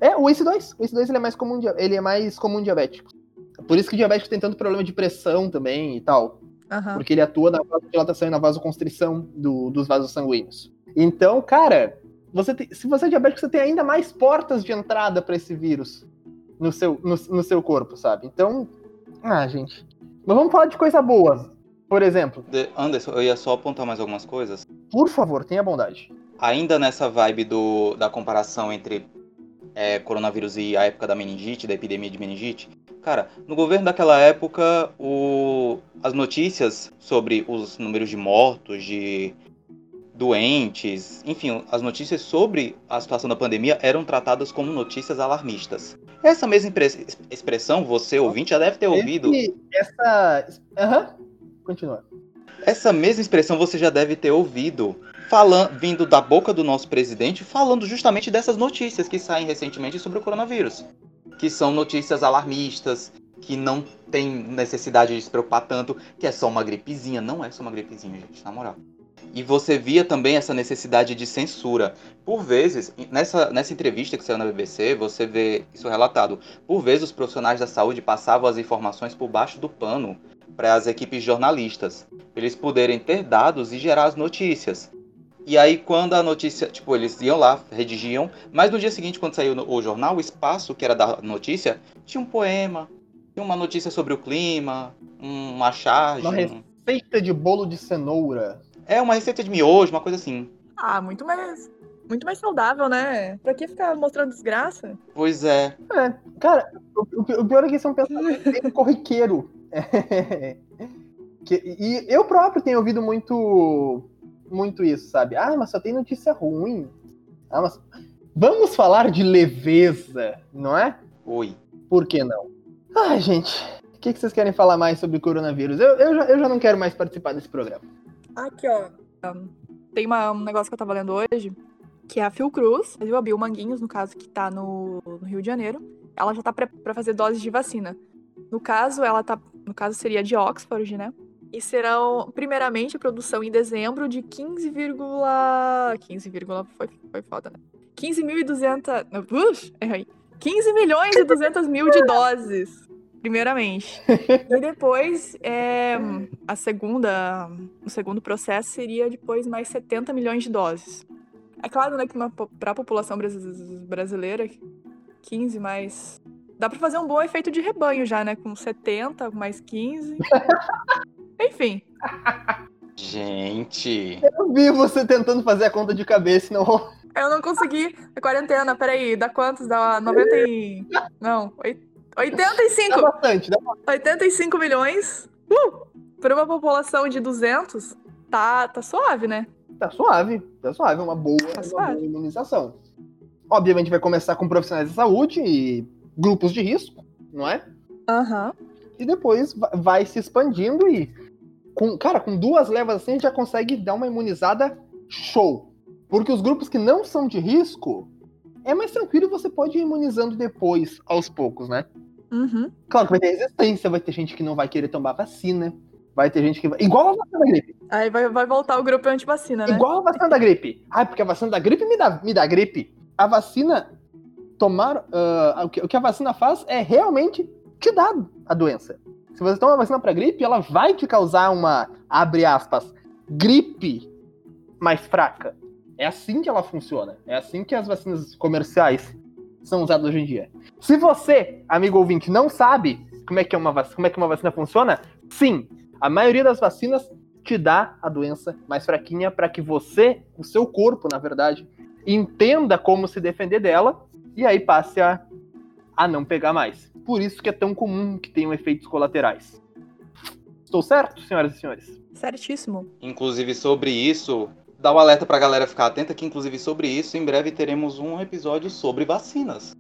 Speaker 1: É, o ACE2. O ACE2 ele é mais comum, ele é mais comum em diabéticos. Por isso que diabético tem tanto problema de pressão também e tal. Uhum. Porque ele atua na vasodilatação e na vasoconstrição do, dos vasos sanguíneos. Então, cara, você tem, se você é diabético, você tem ainda mais portas de entrada para esse vírus no seu, no, no seu corpo, sabe? Então, ah, gente. Mas vamos falar de coisa boa. Por exemplo.
Speaker 3: De Anderson, eu ia só apontar mais algumas coisas.
Speaker 1: Por favor, tenha bondade.
Speaker 3: Ainda nessa vibe do, da comparação entre é, coronavírus e a época da meningite, da epidemia de meningite, cara, no governo daquela época, o, as notícias sobre os números de mortos, de doentes, enfim, as notícias sobre a situação da pandemia eram tratadas como notícias alarmistas. Essa mesma expressão, você ouvinte, já deve ter ouvido.
Speaker 1: Essa. Aham. Uhum. Continua.
Speaker 3: Essa mesma expressão você já deve ter ouvido falando, vindo da boca do nosso presidente, falando justamente dessas notícias que saem recentemente sobre o coronavírus. Que são notícias alarmistas, que não tem necessidade de se preocupar tanto, que é só uma gripezinha. Não é só uma gripezinha, gente, na moral. E você via também essa necessidade de censura. Por vezes, nessa, nessa entrevista que saiu na BBC, você vê isso relatado. Por vezes, os profissionais da saúde passavam as informações por baixo do pano para as equipes jornalistas, eles poderem ter dados e gerar as notícias. E aí, quando a notícia, tipo, eles iam lá, redigiam, mas no dia seguinte, quando saiu o jornal, o espaço que era da notícia, tinha um poema, tinha uma notícia sobre o clima, uma charge.
Speaker 1: Uma receita de bolo de cenoura.
Speaker 3: É, uma receita de miojo, uma coisa assim.
Speaker 2: Ah, muito mais. Muito mais saudável, né? Pra que ficar mostrando desgraça?
Speaker 3: Pois é.
Speaker 1: É, cara, o, o pior é que são pensamentos corriqueiro. É. Que, e eu próprio tenho ouvido muito muito isso, sabe? Ah, mas só tem notícia ruim. Ah, mas vamos falar de leveza, não é?
Speaker 3: Oi.
Speaker 1: Por que não? Ai, gente, o que, que vocês querem falar mais sobre coronavírus? Eu, eu, já, eu já não quero mais participar desse programa.
Speaker 2: Aqui, ó. Tem uma, um negócio que eu tava lendo hoje, que é a Fiocruz, viu? A Bill Manguinhos, no caso, que tá no, no Rio de Janeiro. Ela já tá para fazer doses de vacina. No caso, ela tá. No caso, seria de Oxford, né? E serão, primeiramente, a produção em dezembro de 15, 15, foi, foi foda, né? 15.200. Uh, errei. 15 milhões e 200 mil de doses primeiramente. e depois, é, a segunda, o segundo processo seria depois mais 70 milhões de doses. É claro, né, que para a população brasileira, 15 mais... Dá para fazer um bom efeito de rebanho já, né? Com 70 mais 15. Enfim.
Speaker 3: Gente.
Speaker 1: Eu vi você tentando fazer a conta de cabeça, não.
Speaker 2: Eu não consegui. É quarentena, peraí. Dá quantos? Dá 90 e... Não, 85. Dá bastante, dá bastante. 85 milhões. Uh, para uma população de 200, tá, tá suave, né?
Speaker 1: Tá suave, tá suave. É uma boa, tá uma boa imunização. Obviamente vai começar com profissionais de saúde e grupos de risco, não é?
Speaker 2: Aham. Uhum.
Speaker 1: E depois vai se expandindo e com, cara, com duas levas assim, a gente já consegue dar uma imunizada show. Porque os grupos que não são de risco, é mais tranquilo e você pode ir imunizando depois, aos poucos, né?
Speaker 2: Uhum.
Speaker 1: Claro que vai ter resistência, vai ter gente que não vai querer tomar vacina, vai ter gente que vai. Igual a vacina da gripe.
Speaker 2: Aí vai, vai voltar o grupo anti-vacina, né?
Speaker 1: Igual a vacina da gripe. Ah, porque a vacina da gripe me dá, me dá gripe. A vacina. Tomar. ah, o, que, a vacina faz é realmente te dar a doença. Se você toma a vacina pra gripe, ela vai te causar uma, abre aspas, gripe mais fraca. É assim que ela funciona. É assim que as vacinas comerciais são usadas hoje em dia. Se você, amigo ouvinte, não sabe como é que, é uma, como é que uma vacina funciona, sim, a maioria das vacinas te dá a doença mais fraquinha para que você, o seu corpo, na verdade, entenda como se defender dela e aí passe a, a não pegar mais. Por isso que é tão comum que tenham efeitos colaterais. Estou certo, senhoras e senhores?
Speaker 2: Certíssimo.
Speaker 3: Inclusive sobre isso, dá um alerta pra galera ficar atenta que inclusive sobre isso, em breve teremos um episódio sobre vacinas.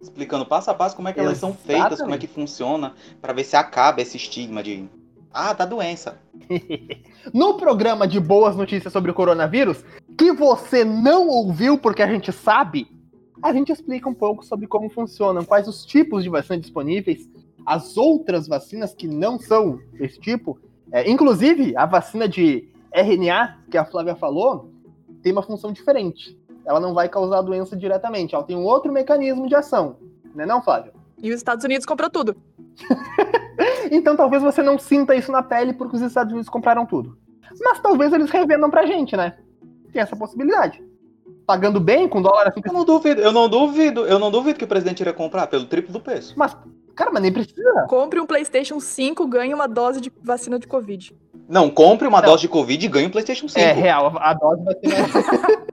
Speaker 3: Explicando passo a passo como é que elas são feitas, como é que funciona, pra ver se acaba esse estigma de ah, da doença.
Speaker 1: No programa de boas notícias sobre o coronavírus, que você não ouviu porque a gente sabe, a gente explica um pouco sobre como funcionam, quais os tipos de vacina disponíveis, as outras vacinas que não são desse tipo. É, inclusive, a vacina de RNA, que a Flávia falou, tem uma função diferente. Ela não vai causar doença diretamente, ela tem um outro mecanismo de ação. Não é não, Flávia?
Speaker 2: E os Estados Unidos comprou tudo.
Speaker 1: Então talvez você não sinta isso na pele porque os Estados Unidos compraram tudo. Mas talvez eles revendam pra gente, né? Tem essa possibilidade. Pagando bem, com dólar assim.
Speaker 3: Eu não duvido, eu não duvido, eu não duvido que o presidente iria comprar pelo triplo do preço.
Speaker 1: Mas, cara, mas nem precisa.
Speaker 2: Compre um PlayStation 5, ganhe uma dose de vacina de Covid.
Speaker 3: Não, compre uma
Speaker 1: Não.
Speaker 3: dose de Covid e ganhe um PlayStation 5.
Speaker 1: É real, a dose vai ser. mais-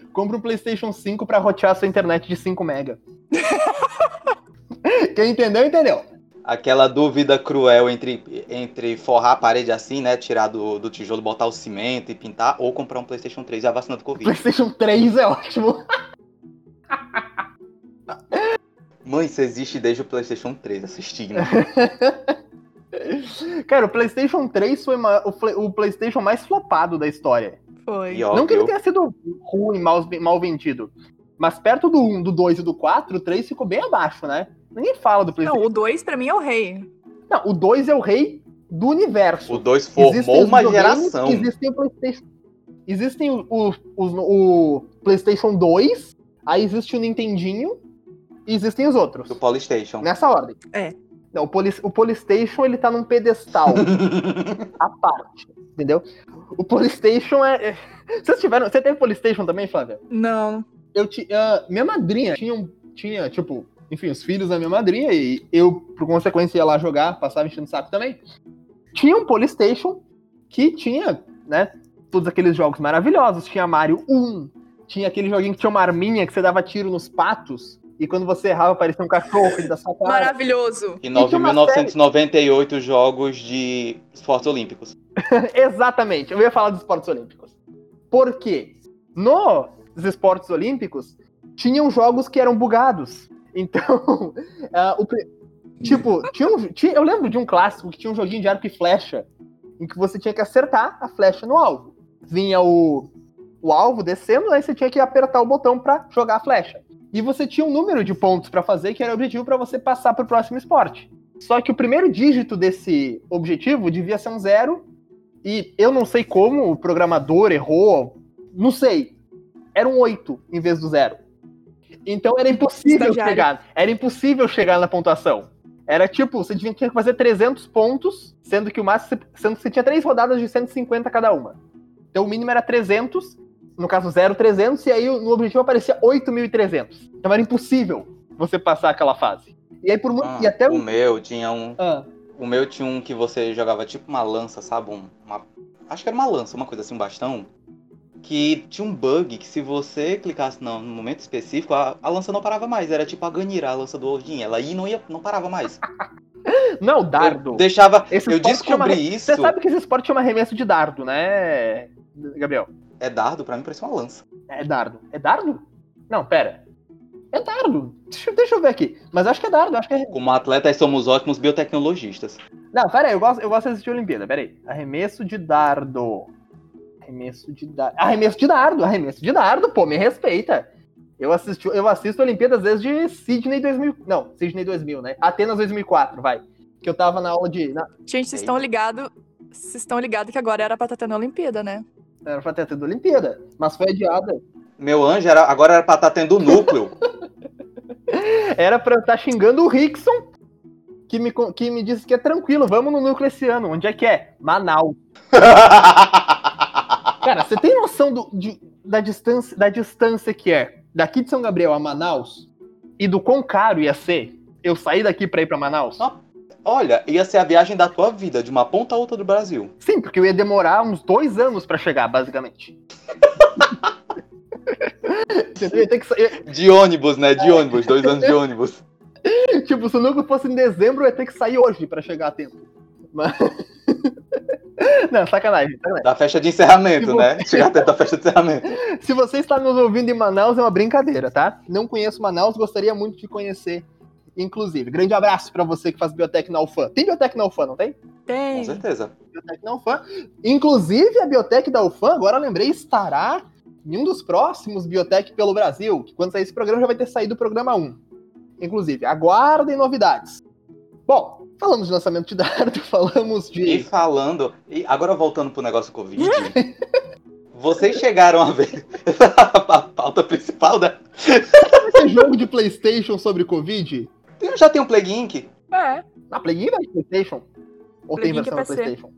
Speaker 1: Compre um PlayStation 5 pra rotear sua internet de 5 mega. Quem entendeu, entendeu.
Speaker 3: Aquela dúvida cruel entre, entre forrar a parede assim, né? Tirar do, do tijolo, botar o cimento e pintar, ou comprar um PlayStation 3 e a vacina do Covid.
Speaker 1: PlayStation 3 é ótimo.
Speaker 3: Mãe, isso existe desde o PlayStation 3, essa estigma.
Speaker 1: Cara, o PlayStation 3 foi uma- o, o PlayStation mais flopado da história.
Speaker 2: Foi.
Speaker 3: E ó,
Speaker 1: Não que ele tenha sido ruim, mal, mal vendido. Mas perto do 1, do 2 e do 4, o 3 ficou bem abaixo, né? Ninguém fala do
Speaker 2: Não,
Speaker 1: PlayStation.
Speaker 2: o 2 pra mim é o rei.
Speaker 1: Não, o 2 é o rei do universo.
Speaker 3: o 2
Speaker 1: Existem
Speaker 3: formou uma geração.
Speaker 1: Existem o PlayStation. Existem o, o, os- o PlayStation 2, aí existe o Nintendinho e existem os outros.
Speaker 3: Do Polystation.
Speaker 1: Nessa ordem.
Speaker 2: É.
Speaker 1: Não, o, o Polystation ele tá num pedestal à parte, entendeu? O Polystation é. é- Vocês tiveram. Você teve Polystation também, Flávia?
Speaker 2: Não.
Speaker 1: eu ti- ah, minha madrinha tinha, um- tinha, tipo, enfim, os filhos da minha madrinha, e eu, por consequência, ia lá jogar, passava enchendo o saco também. Tinha um Polystation que tinha, né, todos aqueles jogos maravilhosos. Tinha Mario 1, tinha aquele joguinho que tinha uma arminha que você dava tiro nos patos, e quando você errava, parecia um cachorro que da sua cara.
Speaker 2: Maravilhoso.
Speaker 3: E
Speaker 1: tinha uma
Speaker 3: 9.998 jogos de esportes olímpicos.
Speaker 1: Exatamente, eu ia falar dos esportes olímpicos. Porque nos esportes olímpicos tinham jogos que eram bugados. Então, ah, o tipo, tinha um, tinha- eu lembro de um clássico que tinha um joguinho de arco e flecha, em que você tinha que acertar a flecha no alvo. Vinha o, o alvo descendo, aí você tinha que apertar o botão pra jogar a flecha. E você tinha um número de pontos pra fazer que era o objetivo pra você passar pro próximo esporte. Só que o primeiro dígito desse objetivo devia ser um zero e eu não sei como o programador errou, não sei. Era um 8 em vez do zero. Então era impossível
Speaker 2: Estagiário.
Speaker 1: chegar. Era impossível chegar na pontuação. Era tipo, você tinha que fazer 300 pontos, sendo que o máximo, sendo que você tinha três rodadas de 150 cada uma. Então o mínimo era 300, no caso 0, 300, e aí no objetivo aparecia 8.300. Então era impossível você passar aquela fase. E aí por muito.
Speaker 3: Ah,
Speaker 1: e até
Speaker 3: o meu tinha um.
Speaker 1: Ah,
Speaker 3: O meu tinha um que você jogava tipo uma lança, sabe? Um- uma- acho que era uma lança, uma coisa assim, um bastão. Que tinha um bug que se você clicasse no, no momento específico, a, a lança não parava mais. Era tipo a Ganira, a lança do Odin. Ela ia e não, ia, não parava mais.
Speaker 1: não, dardo.
Speaker 3: Eu deixava.
Speaker 1: Esse
Speaker 3: eu descobri isso.
Speaker 1: Você sabe que esse esporte chama arremesso de dardo, né, Gabriel?
Speaker 3: É dardo, pra mim parecia uma lança.
Speaker 1: É dardo. É dardo? Não, pera. É dardo. Deixa, deixa eu ver aqui. Mas acho que é dardo, acho que é.
Speaker 3: Como atletas somos ótimos biotecnologistas.
Speaker 1: Não, pera aí, eu gosto, eu gosto de assistir a Olimpíada, pera aí. Arremesso de dardo. Arremesso de dardo. Arremesso de dardo, arremesso de dardo, pô, me respeita. Eu assisto, eu assisto Olimpíadas desde Sydney 2000. Não, Sydney 2000, né? Atenas 2004, vai. Que eu tava na aula de. Na...
Speaker 2: Gente, vocês estão ligados. Vocês estão ligados que agora era pra estar tendo a Olimpíada, né?
Speaker 1: Era pra ter tido Olimpíada, mas foi adiada.
Speaker 3: Meu anjo, era, agora era pra estar tendo núcleo.
Speaker 1: Era pra eu estar xingando o Rickson, que me, que me disse que é tranquilo, vamos no núcleo esse ano. Onde é que é? Manaus. Cara, você tem noção do- de- da, distância, da distância que é daqui de São Gabriel a Manaus? E do quão caro ia ser eu sair daqui pra ir pra Manaus?
Speaker 3: Nossa. Olha, ia ser a viagem da tua vida, de uma ponta a outra do Brasil.
Speaker 1: Sim, porque eu ia demorar uns dois anos pra chegar, basicamente.
Speaker 3: De ônibus, né? De ônibus, dois anos de ônibus.
Speaker 1: tipo, se o núcleo fosse em dezembro, eu ia ter que sair hoje pra chegar a tempo. Mas... Não, sacanagem, sacanagem.
Speaker 3: Da festa de encerramento,
Speaker 1: Tipo-
Speaker 3: né? Chegar até da festa de encerramento.
Speaker 1: Se você está nos ouvindo em Manaus, é uma brincadeira, tá? Não conheço Manaus, gostaria muito de conhecer, inclusive. Grande abraço pra você que faz biotec na UFAM. Tem biotec na UFAM, não tem?
Speaker 3: Com
Speaker 2: Tem.
Speaker 3: certeza.
Speaker 1: Biotec na UFAM. Inclusive, a biotec da UFAM, agora lembrei, estará em um dos próximos biotec pelo Brasil, que quando sair esse programa já vai ter saído o programa 1. Inclusive, aguardem novidades. Bom, falamos de lançamento de dardo, falamos
Speaker 3: E
Speaker 1: de...
Speaker 3: falando. E agora voltando pro negócio Covid. vocês chegaram a ver a pauta principal da.
Speaker 1: Esse jogo de Playstation sobre Covid?
Speaker 3: Eu já tenho um Plague Inc.
Speaker 2: É.
Speaker 1: Na Play é de Playstation? Ou tem
Speaker 2: Plague Inc é
Speaker 1: versão na
Speaker 2: PC.
Speaker 1: Playstation?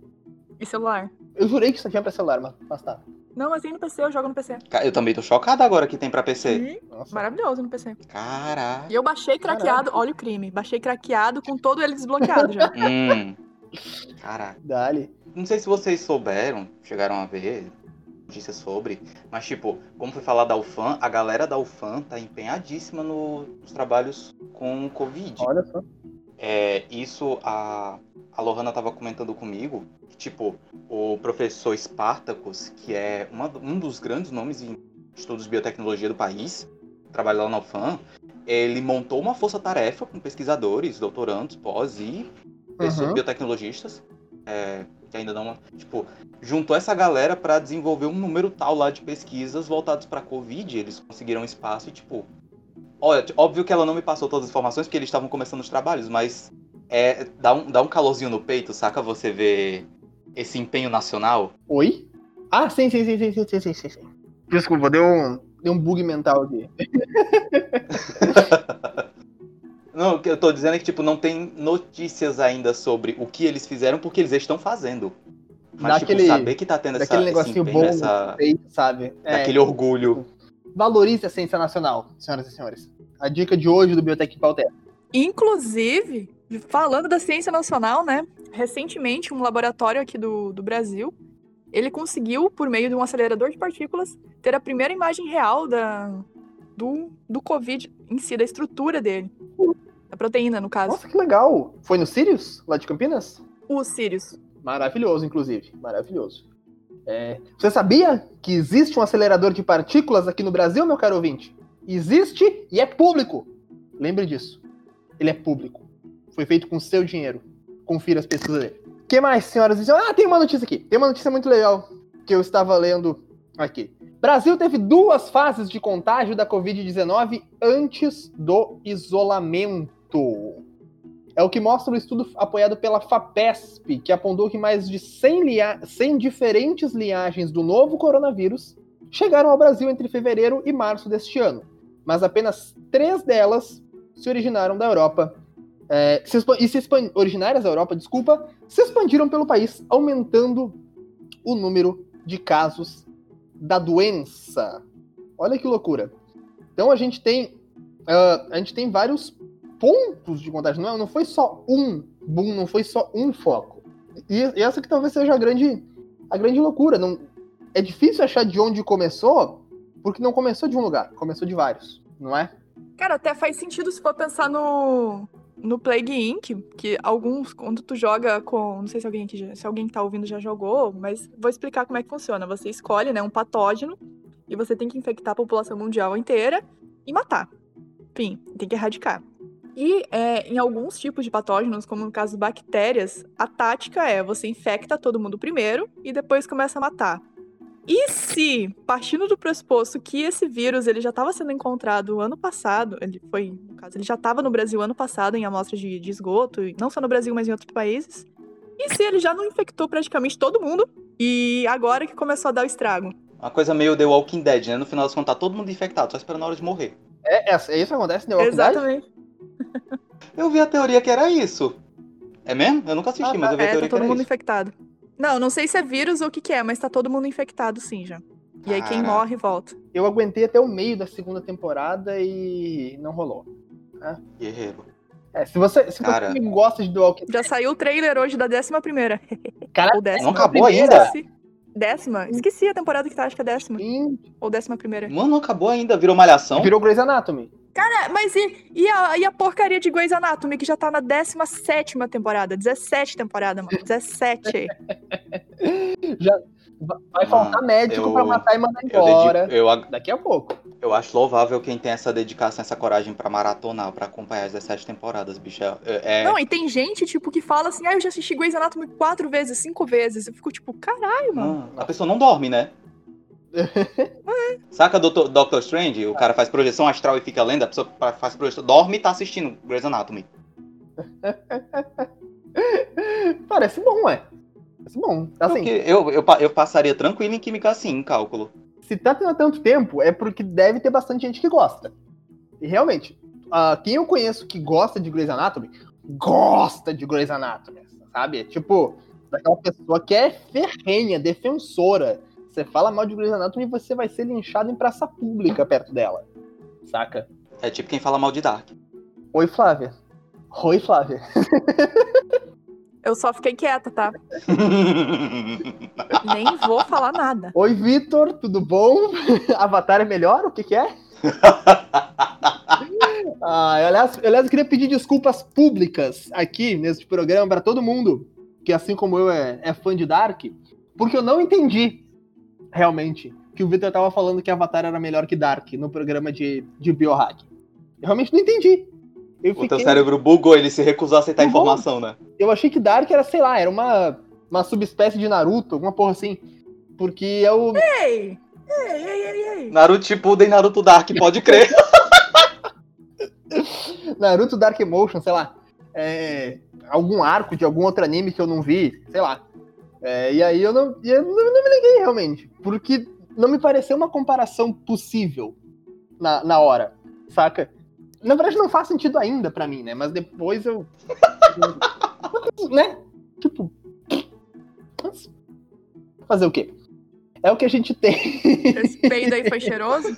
Speaker 2: E celular.
Speaker 1: Eu jurei que isso tinha pra celular, mas, mas tá.
Speaker 2: Não, mas tem no PC, eu jogo no PC.
Speaker 3: Eu também tô chocado agora que tem pra PC.
Speaker 1: Nossa.
Speaker 2: maravilhoso no PC.
Speaker 3: Caraca.
Speaker 2: E eu baixei craqueado, olha o crime. Baixei craqueado com todo ele desbloqueado já.
Speaker 3: Hum. Caraca.
Speaker 1: Dali.
Speaker 3: Não sei se vocês souberam, chegaram a ver notícias sobre, mas tipo, como foi falar da UFAM, a galera da UFAM tá empenhadíssima no- nos trabalhos com Covid.
Speaker 1: Olha só.
Speaker 3: É, isso a, a Lohana tava comentando comigo, que, tipo, o professor Spartacus, que é uma- um dos grandes nomes em estudos de biotecnologia do país, trabalha lá na UFAM, ele montou uma força-tarefa com pesquisadores, doutorandos, pós e
Speaker 1: Uhum.
Speaker 3: biotecnologistas, é, que ainda não, tipo, juntou essa galera para desenvolver um número tal lá de pesquisas voltados para Covid, eles conseguiram espaço e, tipo, olha, óbvio que ela não me passou todas as informações porque eles estavam começando os trabalhos, mas é, dá, um, dá um calorzinho no peito, saca? Você ver esse empenho nacional.
Speaker 1: Oi? Ah, sim, sim, sim, sim, sim, sim, sim, sim. Desculpa, deu um, deu um bug mental aqui.
Speaker 3: Não, o que eu tô dizendo é que, tipo, não tem notícias ainda sobre o que eles fizeram porque eles estão fazendo. Mas,
Speaker 1: Daquele-
Speaker 3: tipo, saber que tá tendo essa,
Speaker 1: Daquele
Speaker 3: esse
Speaker 1: negocinho
Speaker 3: empenho,
Speaker 1: bom,
Speaker 3: essa,
Speaker 1: feito, sabe? É,
Speaker 3: daquele orgulho.
Speaker 1: Valorize a ciência nacional, senhoras e senhores. A dica de hoje do Biotech Pauta é
Speaker 2: Inclusive, falando da ciência nacional, né? Recentemente, um laboratório aqui do, do Brasil, ele conseguiu, por meio de um acelerador de partículas, ter a primeira imagem real da, do, do Covid em si, da estrutura dele. Da proteína, no caso.
Speaker 1: Nossa, que legal. Foi no Sirius, lá de Campinas?
Speaker 2: O Sirius.
Speaker 1: Maravilhoso, inclusive. Maravilhoso. É, Você sabia que existe um acelerador de partículas aqui no Brasil, meu caro ouvinte? Existe e é público. Lembre disso. Ele é público. Foi feito com seu dinheiro. Confira as pesquisas dele. O que mais, senhoras e senhores? Ah, tem uma notícia aqui. Tem uma notícia muito legal que eu estava lendo aqui. Brasil teve duas fases de contágio da Covid-19 antes do isolamento. É o que mostra o estudo apoiado pela FAPESP, que apontou que mais de 100, lia- 100 diferentes linhagens do novo coronavírus chegaram ao Brasil entre fevereiro e março deste ano. Mas apenas três delas se originaram da Europa. É, se e se originárias da Europa, desculpa, se expandiram pelo país, aumentando o número de casos da doença. Olha que loucura. Então a gente tem ah, a gente tem vários pontos de contágio. Não, não foi só um boom, não foi só um foco. E, e essa que talvez seja a grande, a grande loucura. Não, é difícil achar de onde começou, porque não começou de um lugar, começou de vários, não é?
Speaker 2: Cara, até faz sentido se for pensar no, no Plague Inc., que alguns, quando tu joga com. Não sei se alguém aqui se alguém que tá ouvindo já jogou, mas vou explicar como é que funciona. Você escolhe, né, um patógeno e você tem que infectar a população mundial inteira e matar. Enfim, tem que erradicar. E é, em alguns tipos de patógenos, como no caso bactérias, a tática é você infecta todo mundo primeiro e depois começa a matar. E se, partindo do pressuposto que esse vírus ele já estava sendo encontrado ano passado, ele foi, no caso, ele já estava no Brasil ano passado em amostras de, de esgoto, não só no Brasil, mas em outros países, e se ele já não infectou praticamente todo mundo, e agora que começou a dar o estrago?
Speaker 3: Uma coisa meio The Walking Dead, né? No final das contas, tá todo mundo infectado, só esperando a hora de morrer.
Speaker 1: É, é, é isso que acontece no The Walking Dead?
Speaker 2: Exatamente.
Speaker 3: Eu vi a teoria que era isso. É mesmo? Eu nunca assisti,
Speaker 1: Ah,
Speaker 3: mas eu vi a
Speaker 2: É,
Speaker 3: teoria
Speaker 2: tá
Speaker 3: que
Speaker 2: todo
Speaker 3: era
Speaker 2: mundo
Speaker 3: isso.
Speaker 2: infectado. Não, não sei se é vírus ou o que, que é, mas tá todo mundo infectado sim já. E aí quem morre volta.
Speaker 1: Eu aguentei até o meio da segunda temporada e não rolou.
Speaker 3: Guerreiro.
Speaker 1: É, se você, se
Speaker 3: Cara.
Speaker 1: você gosta de The Walking
Speaker 2: Já saiu o trailer hoje da décima primeira.
Speaker 1: Cara,
Speaker 2: Ou décima.
Speaker 3: não acabou
Speaker 1: primeira?
Speaker 3: ainda?
Speaker 2: Esqueci. Décima? Esqueci a temporada que tá, acho que é décima.
Speaker 1: Dead,
Speaker 2: Ou décima primeira.
Speaker 3: Mano, não acabou ainda, virou malhação.
Speaker 1: virou Grey's Anatomy.
Speaker 2: É, mas e, e, a, e a porcaria de Grey's Anatomy, que já tá na 17 temporada? 17 temporada, mano. 17.
Speaker 1: Vai faltar médico
Speaker 3: eu-
Speaker 1: pra matar e mandar
Speaker 3: Eu,
Speaker 1: embora.
Speaker 3: dedico- eu,
Speaker 1: Daqui a pouco.
Speaker 3: eu acho louvável quem tem essa dedicação, essa coragem pra maratonar, pra acompanhar as 17 temporadas, bicho. É, é-
Speaker 2: Não, e tem gente, tipo, que fala assim, ah, eu já assisti Grey's Anatomy quatro vezes, cinco vezes. Eu fico tipo, caralho, mano.
Speaker 3: Mano, a pessoa não dorme, né? Saca Doutor, Doctor Strange? O cara faz projeção astral e fica lendo, a pessoa fa- faz projeção, dorme e tá assistindo Grey's Anatomy.
Speaker 1: Parece bom, ué. Parece bom. Assim,
Speaker 3: Porque eu, eu, eu passaria tranquilo em química assim, em cálculo.
Speaker 1: se tá tendo tanto tempo, é porque deve ter bastante gente que gosta. E realmente, ah, quem eu conheço que gosta de Grey's Anatomy, gosta de Grey's Anatomy, sabe? É tipo, daquela pessoa que é ferrenha, defensora. Você fala mal de Grey's Anatomy, você vai ser linchado em praça pública perto dela. Saca?
Speaker 3: É tipo quem fala mal de Dark.
Speaker 1: Oi, Flávia. Oi, Flávia.
Speaker 2: Eu só fiquei quieta, tá? Nem vou falar nada.
Speaker 1: Oi, Vitor, tudo bom? Avatar é melhor? O que, que é? Ah, aliás, aliás, eu queria pedir desculpas públicas aqui neste programa para todo mundo que, assim como eu, é, é fã de Dark, porque eu não entendi realmente que o Vitor tava falando que Avatar era melhor que Dark no programa de, de biohack. Eu realmente não entendi. Eu,
Speaker 3: O teu
Speaker 1: fiquei,
Speaker 3: cérebro bugou, ele se recusou a aceitar a informação, né?
Speaker 1: eu achei que Dark era, sei lá, era uma, uma subespécie de Naruto, alguma porra assim. Porque é o,
Speaker 2: Ei! Ei, ei, ei, ei!
Speaker 3: Naruto Shippuden, Naruto Dark, pode crer.
Speaker 1: Naruto Dark Emotion, sei lá. É, algum arco de algum outro anime que eu não vi, sei lá. É, e aí eu não, eu não, não me liguei realmente. Porque não me pareceu uma comparação possível na, na hora, saca? Na verdade não faz sentido ainda pra mim, né? Mas depois eu. né? Tipo. Fazer o quê? É o que a gente tem.
Speaker 2: Esse peido aí foi cheiroso?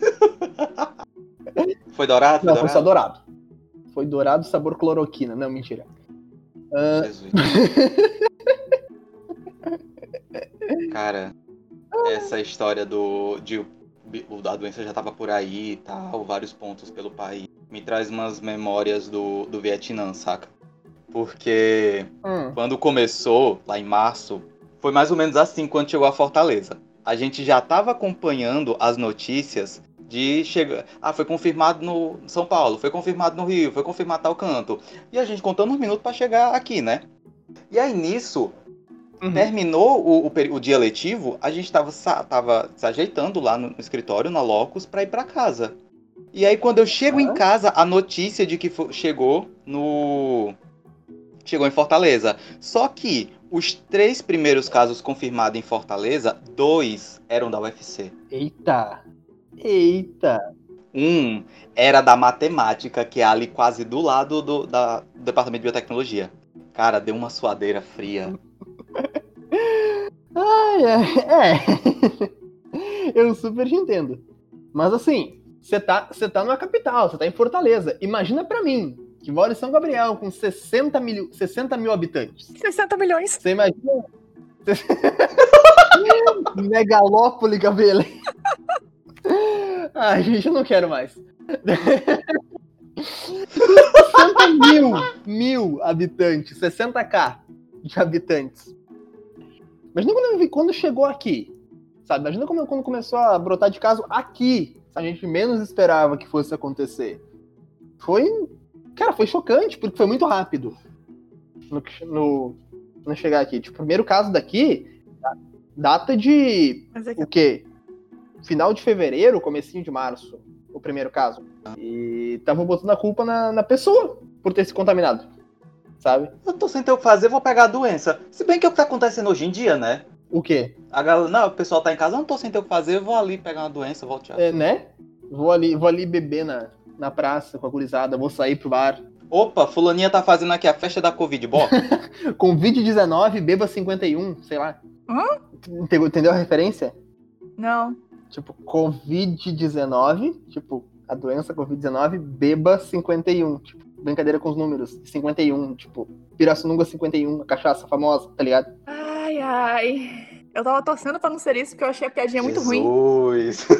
Speaker 3: Foi dourado? Foi
Speaker 1: Não, foi só
Speaker 3: dourado?
Speaker 1: dourado. Foi dourado sabor cloroquina. Não, mentira.
Speaker 3: Jesus. Cara, essa história do. De, o- a doença já tava por aí e tal, vários pontos pelo país. Me traz umas memórias do, do Vietnã, saca? Porque
Speaker 1: Hum.
Speaker 3: quando começou, lá em março, foi mais ou menos assim quando chegou a Fortaleza. A gente já tava acompanhando as notícias de chegar. Ah, foi confirmado no São Paulo, foi confirmado no Rio, foi confirmado tal canto. E a gente contando uns minutos pra chegar aqui, né? E aí nisso,
Speaker 1: Uhum.
Speaker 3: terminou o, o, o dia letivo, a gente tava, sa- tava se ajeitando lá no, no escritório, na Locus, pra ir pra casa. E aí quando eu chego em casa, a notícia de que chegou no. Chegou em Fortaleza. Só que os três primeiros casos confirmados em Fortaleza, dois eram da UFC.
Speaker 1: Eita. Eita.
Speaker 3: Um era da matemática, que é ali quase do lado do, da- do departamento de biotecnologia. Cara, deu uma suadeira fria.
Speaker 1: Ai, ai, é. Eu super te entendo. Mas assim, você tá, tá numa capital, você tá em Fortaleza. Imagina pra mim, que mora em São Gabriel, com 60 mil, 60 mil habitantes.
Speaker 2: 60 milhões.
Speaker 1: Você imagina? Megalópole, Gabriel. Ai, gente, eu não quero mais. 60 mil, mil habitantes, 60k de habitantes. Imagina quando, eu vi- quando chegou aqui, sabe? Imagina como- quando começou a brotar de caso aqui, a gente menos esperava que fosse acontecer. Foi Cara, foi chocante, porque foi muito rápido no, no, no chegar aqui. Tipo, o primeiro caso daqui, data de.
Speaker 2: É que
Speaker 1: O quê? Final de fevereiro, comecinho de março, o primeiro caso. E tava botando a culpa na, na pessoa por ter se contaminado. Sabe?
Speaker 3: Eu tô sem ter o que fazer, vou pegar a doença. Se bem que é o que tá acontecendo hoje em dia, né?
Speaker 1: O quê?
Speaker 3: A galera, não, o pessoal tá em casa, eu não tô sem ter o que fazer, eu vou ali pegar uma doença, volto já.
Speaker 1: É, né? Vou ali, vou ali beber na, na praça com a gurizada, vou sair pro bar.
Speaker 3: Opa, fulaninha tá fazendo aqui a festa da Covid, bota.
Speaker 1: Covid-19, beba 51, sei lá.
Speaker 2: Hã?
Speaker 1: Entendeu, entendeu a referência?
Speaker 2: Não.
Speaker 1: Tipo, Covid-19, tipo, a doença Covid-19, beba 51. Tipo, brincadeira com os números. 51, tipo, Pirassununga 51, a cachaça famosa, tá ligado?
Speaker 2: Ai, ai. Eu tava torcendo pra não ser isso, porque eu achei a piadinha muito ruim.
Speaker 3: Jesus.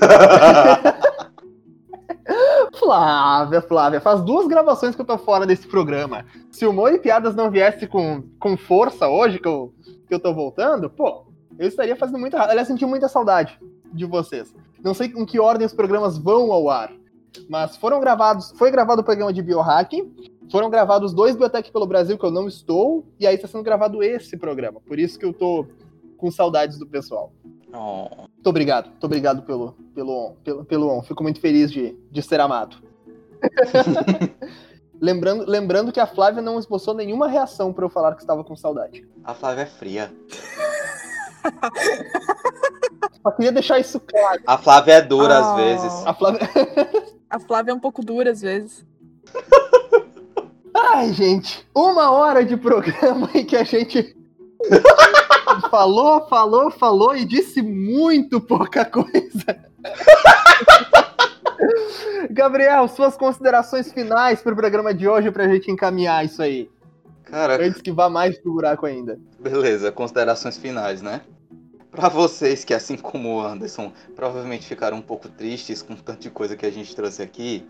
Speaker 1: Flávia, Flávia, faz duas gravações que eu tô fora desse programa. Se humor e piadas não viesse com, com força hoje, que eu, que eu tô voltando, pô, eu estaria fazendo muito errado. Aliás, senti muita saudade de vocês. Não sei em que ordem os programas vão ao ar, mas foram gravados. Foi gravado o programa de biohacking, foram gravados dois Biotech pelo Brasil, que eu não estou, e aí está sendo gravado esse programa. Por isso que eu tô com saudades do pessoal.
Speaker 3: Oh,
Speaker 1: Muito obrigado, muito obrigado pelo, pelo, on, pelo, pelo on. Fico muito feliz de, de ser amado. lembrando, lembrando que a Flávia não esboçou nenhuma reação para eu falar que estava com saudade.
Speaker 3: a Flávia é fria.
Speaker 1: Só queria deixar isso claro.
Speaker 3: A Flávia é dura às
Speaker 2: Ah.
Speaker 3: vezes.
Speaker 1: A Flávia.
Speaker 2: A Flávia é um pouco dura às vezes.
Speaker 1: Ai, gente, uma hora de programa em que a gente falou, falou, falou e disse muito pouca coisa. Gabriel, suas considerações finais pro programa de hoje pra gente encaminhar isso aí.
Speaker 3: Cara,
Speaker 1: Antes que vá mais pro buraco ainda.
Speaker 3: beleza, considerações finais, né? Pra vocês que, assim como o Anderson, provavelmente ficaram um pouco tristes com tanta coisa que a gente trouxe aqui,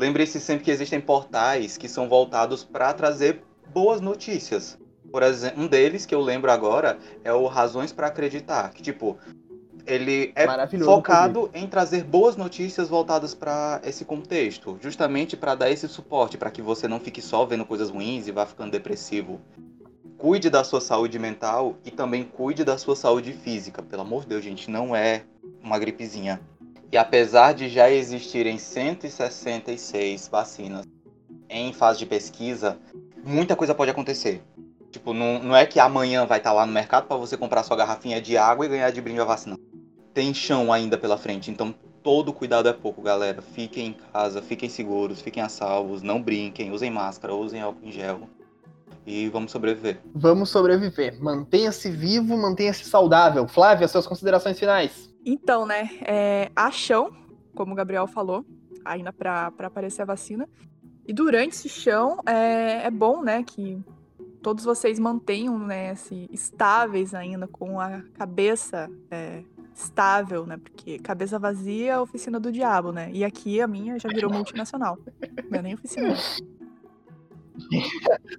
Speaker 3: lembre-se sempre que existem portais que são voltados para trazer boas notícias. Por exemplo, um deles que eu lembro agora é o Razões para Acreditar, que tipo, ele é focado em trazer boas notícias voltadas para esse contexto, justamente para dar esse suporte, para que você não fique só vendo coisas ruins e vá ficando depressivo. Cuide da sua saúde mental e também cuide da sua saúde física. Pelo amor de Deus, gente, não é uma gripezinha. E apesar de já existirem 166 vacinas em fase de pesquisa, muita coisa pode acontecer. Tipo, não, não é que amanhã vai estar lá no mercado para você comprar sua garrafinha de água e ganhar de brinde a vacina. Tem chão ainda pela frente, então todo cuidado é pouco, galera. Fiquem em casa, fiquem seguros, fiquem a salvos, não brinquem, usem máscara, usem álcool em gel. E vamos sobreviver.
Speaker 1: Vamos sobreviver. Mantenha-se vivo, mantenha-se saudável. Flávia, suas considerações finais.
Speaker 2: Então, né, é, há chão, como o Gabriel falou, ainda pra pra aparecer a vacina. E durante esse chão, é, é bom, né, que todos vocês mantenham, né, se estáveis ainda, com a cabeça é, estável, né, porque cabeça vazia é a oficina do diabo, né, e aqui a minha já virou multinacional, não é nem oficina.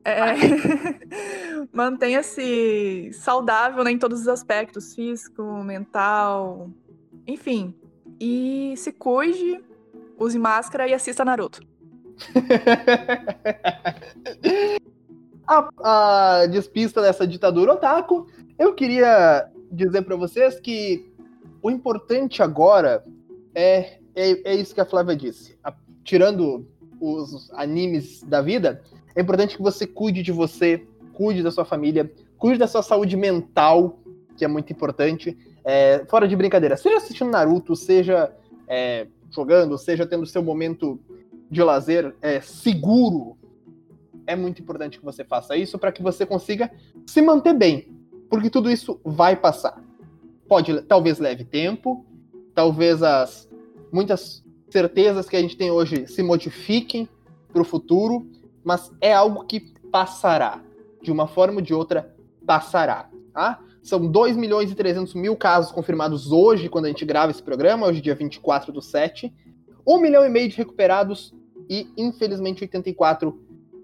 Speaker 2: É, Mantenha-se saudável né, em todos os aspectos, físico, mental, enfim. E se cuide, use máscara e assista Naruto.
Speaker 1: a, a despista dessa ditadura otaku, eu queria dizer pra vocês que o importante agora é, é, é isso que a Flávia disse. A- tirando os animes da vida, é importante que você cuide de você, cuide da sua família, cuide da sua saúde mental, que é muito importante. É, fora de brincadeira, seja assistindo Naruto, seja é, jogando, seja tendo seu momento de lazer é, seguro, é muito importante que você faça isso para que você consiga se manter bem, porque tudo isso vai passar. Pode, talvez leve tempo, talvez as muitas certezas que a gente tem hoje se modifiquem para o futuro, mas é algo que passará. De uma forma ou de outra, passará. Tá? São 2 milhões e 300 mil casos confirmados hoje, quando a gente grava esse programa, hoje dia 24 do 7. 1 milhão e meio de recuperados e, infelizmente, 84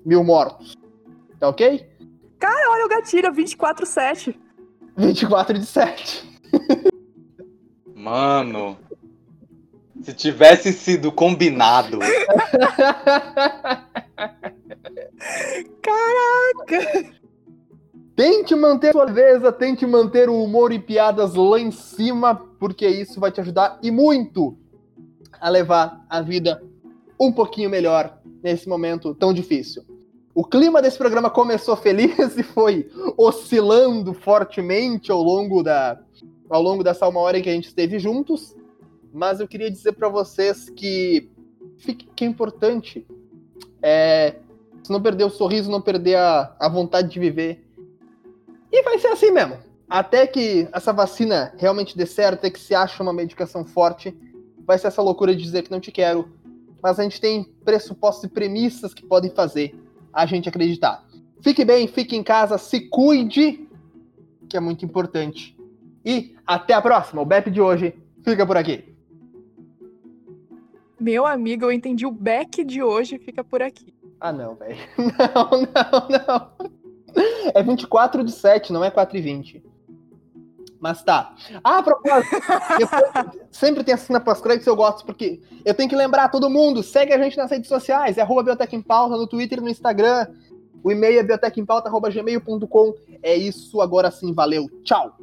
Speaker 1: mil mortos. Tá ok?
Speaker 2: Olha o gatilho, 24-7.
Speaker 1: 24 de 7.
Speaker 3: Mano, se tivesse sido combinado,
Speaker 2: Caraca!
Speaker 1: Tente manter sua leveza, tente manter o humor e piadas lá em cima, porque isso vai te ajudar e muito a levar a vida um pouquinho melhor nesse momento tão difícil. O clima desse programa começou feliz e foi oscilando fortemente ao longo da ao longo dessa uma hora em que a gente esteve juntos, mas eu queria dizer para vocês que que é importante é se não perder o sorriso, não perder a, a vontade de viver. E vai ser assim mesmo. Até que essa vacina realmente dê certo, até que se ache uma medicação forte, vai ser essa loucura de dizer que não te quero. Mas a gente tem pressupostos e premissas que podem fazer a gente acreditar. Fique bem, fique em casa, se cuide, que é muito importante. E até a próxima. O BEP de hoje fica por aqui.
Speaker 2: Meu amigo, eu entendi o Beck de hoje fica por aqui.
Speaker 1: Ah, não, velho. Não, não, não. É 24 de 7, não é 4 e 20. Mas tá. Ah, a propósito, sempre tem assina pós-créditos eu gosto, porque eu tenho que lembrar todo mundo, segue a gente nas redes sociais, é arroba Biotech em Pauta, no Twitter e no Instagram. O e-mail é biotechempauta.gmail.com. É isso, agora sim, valeu. Tchau!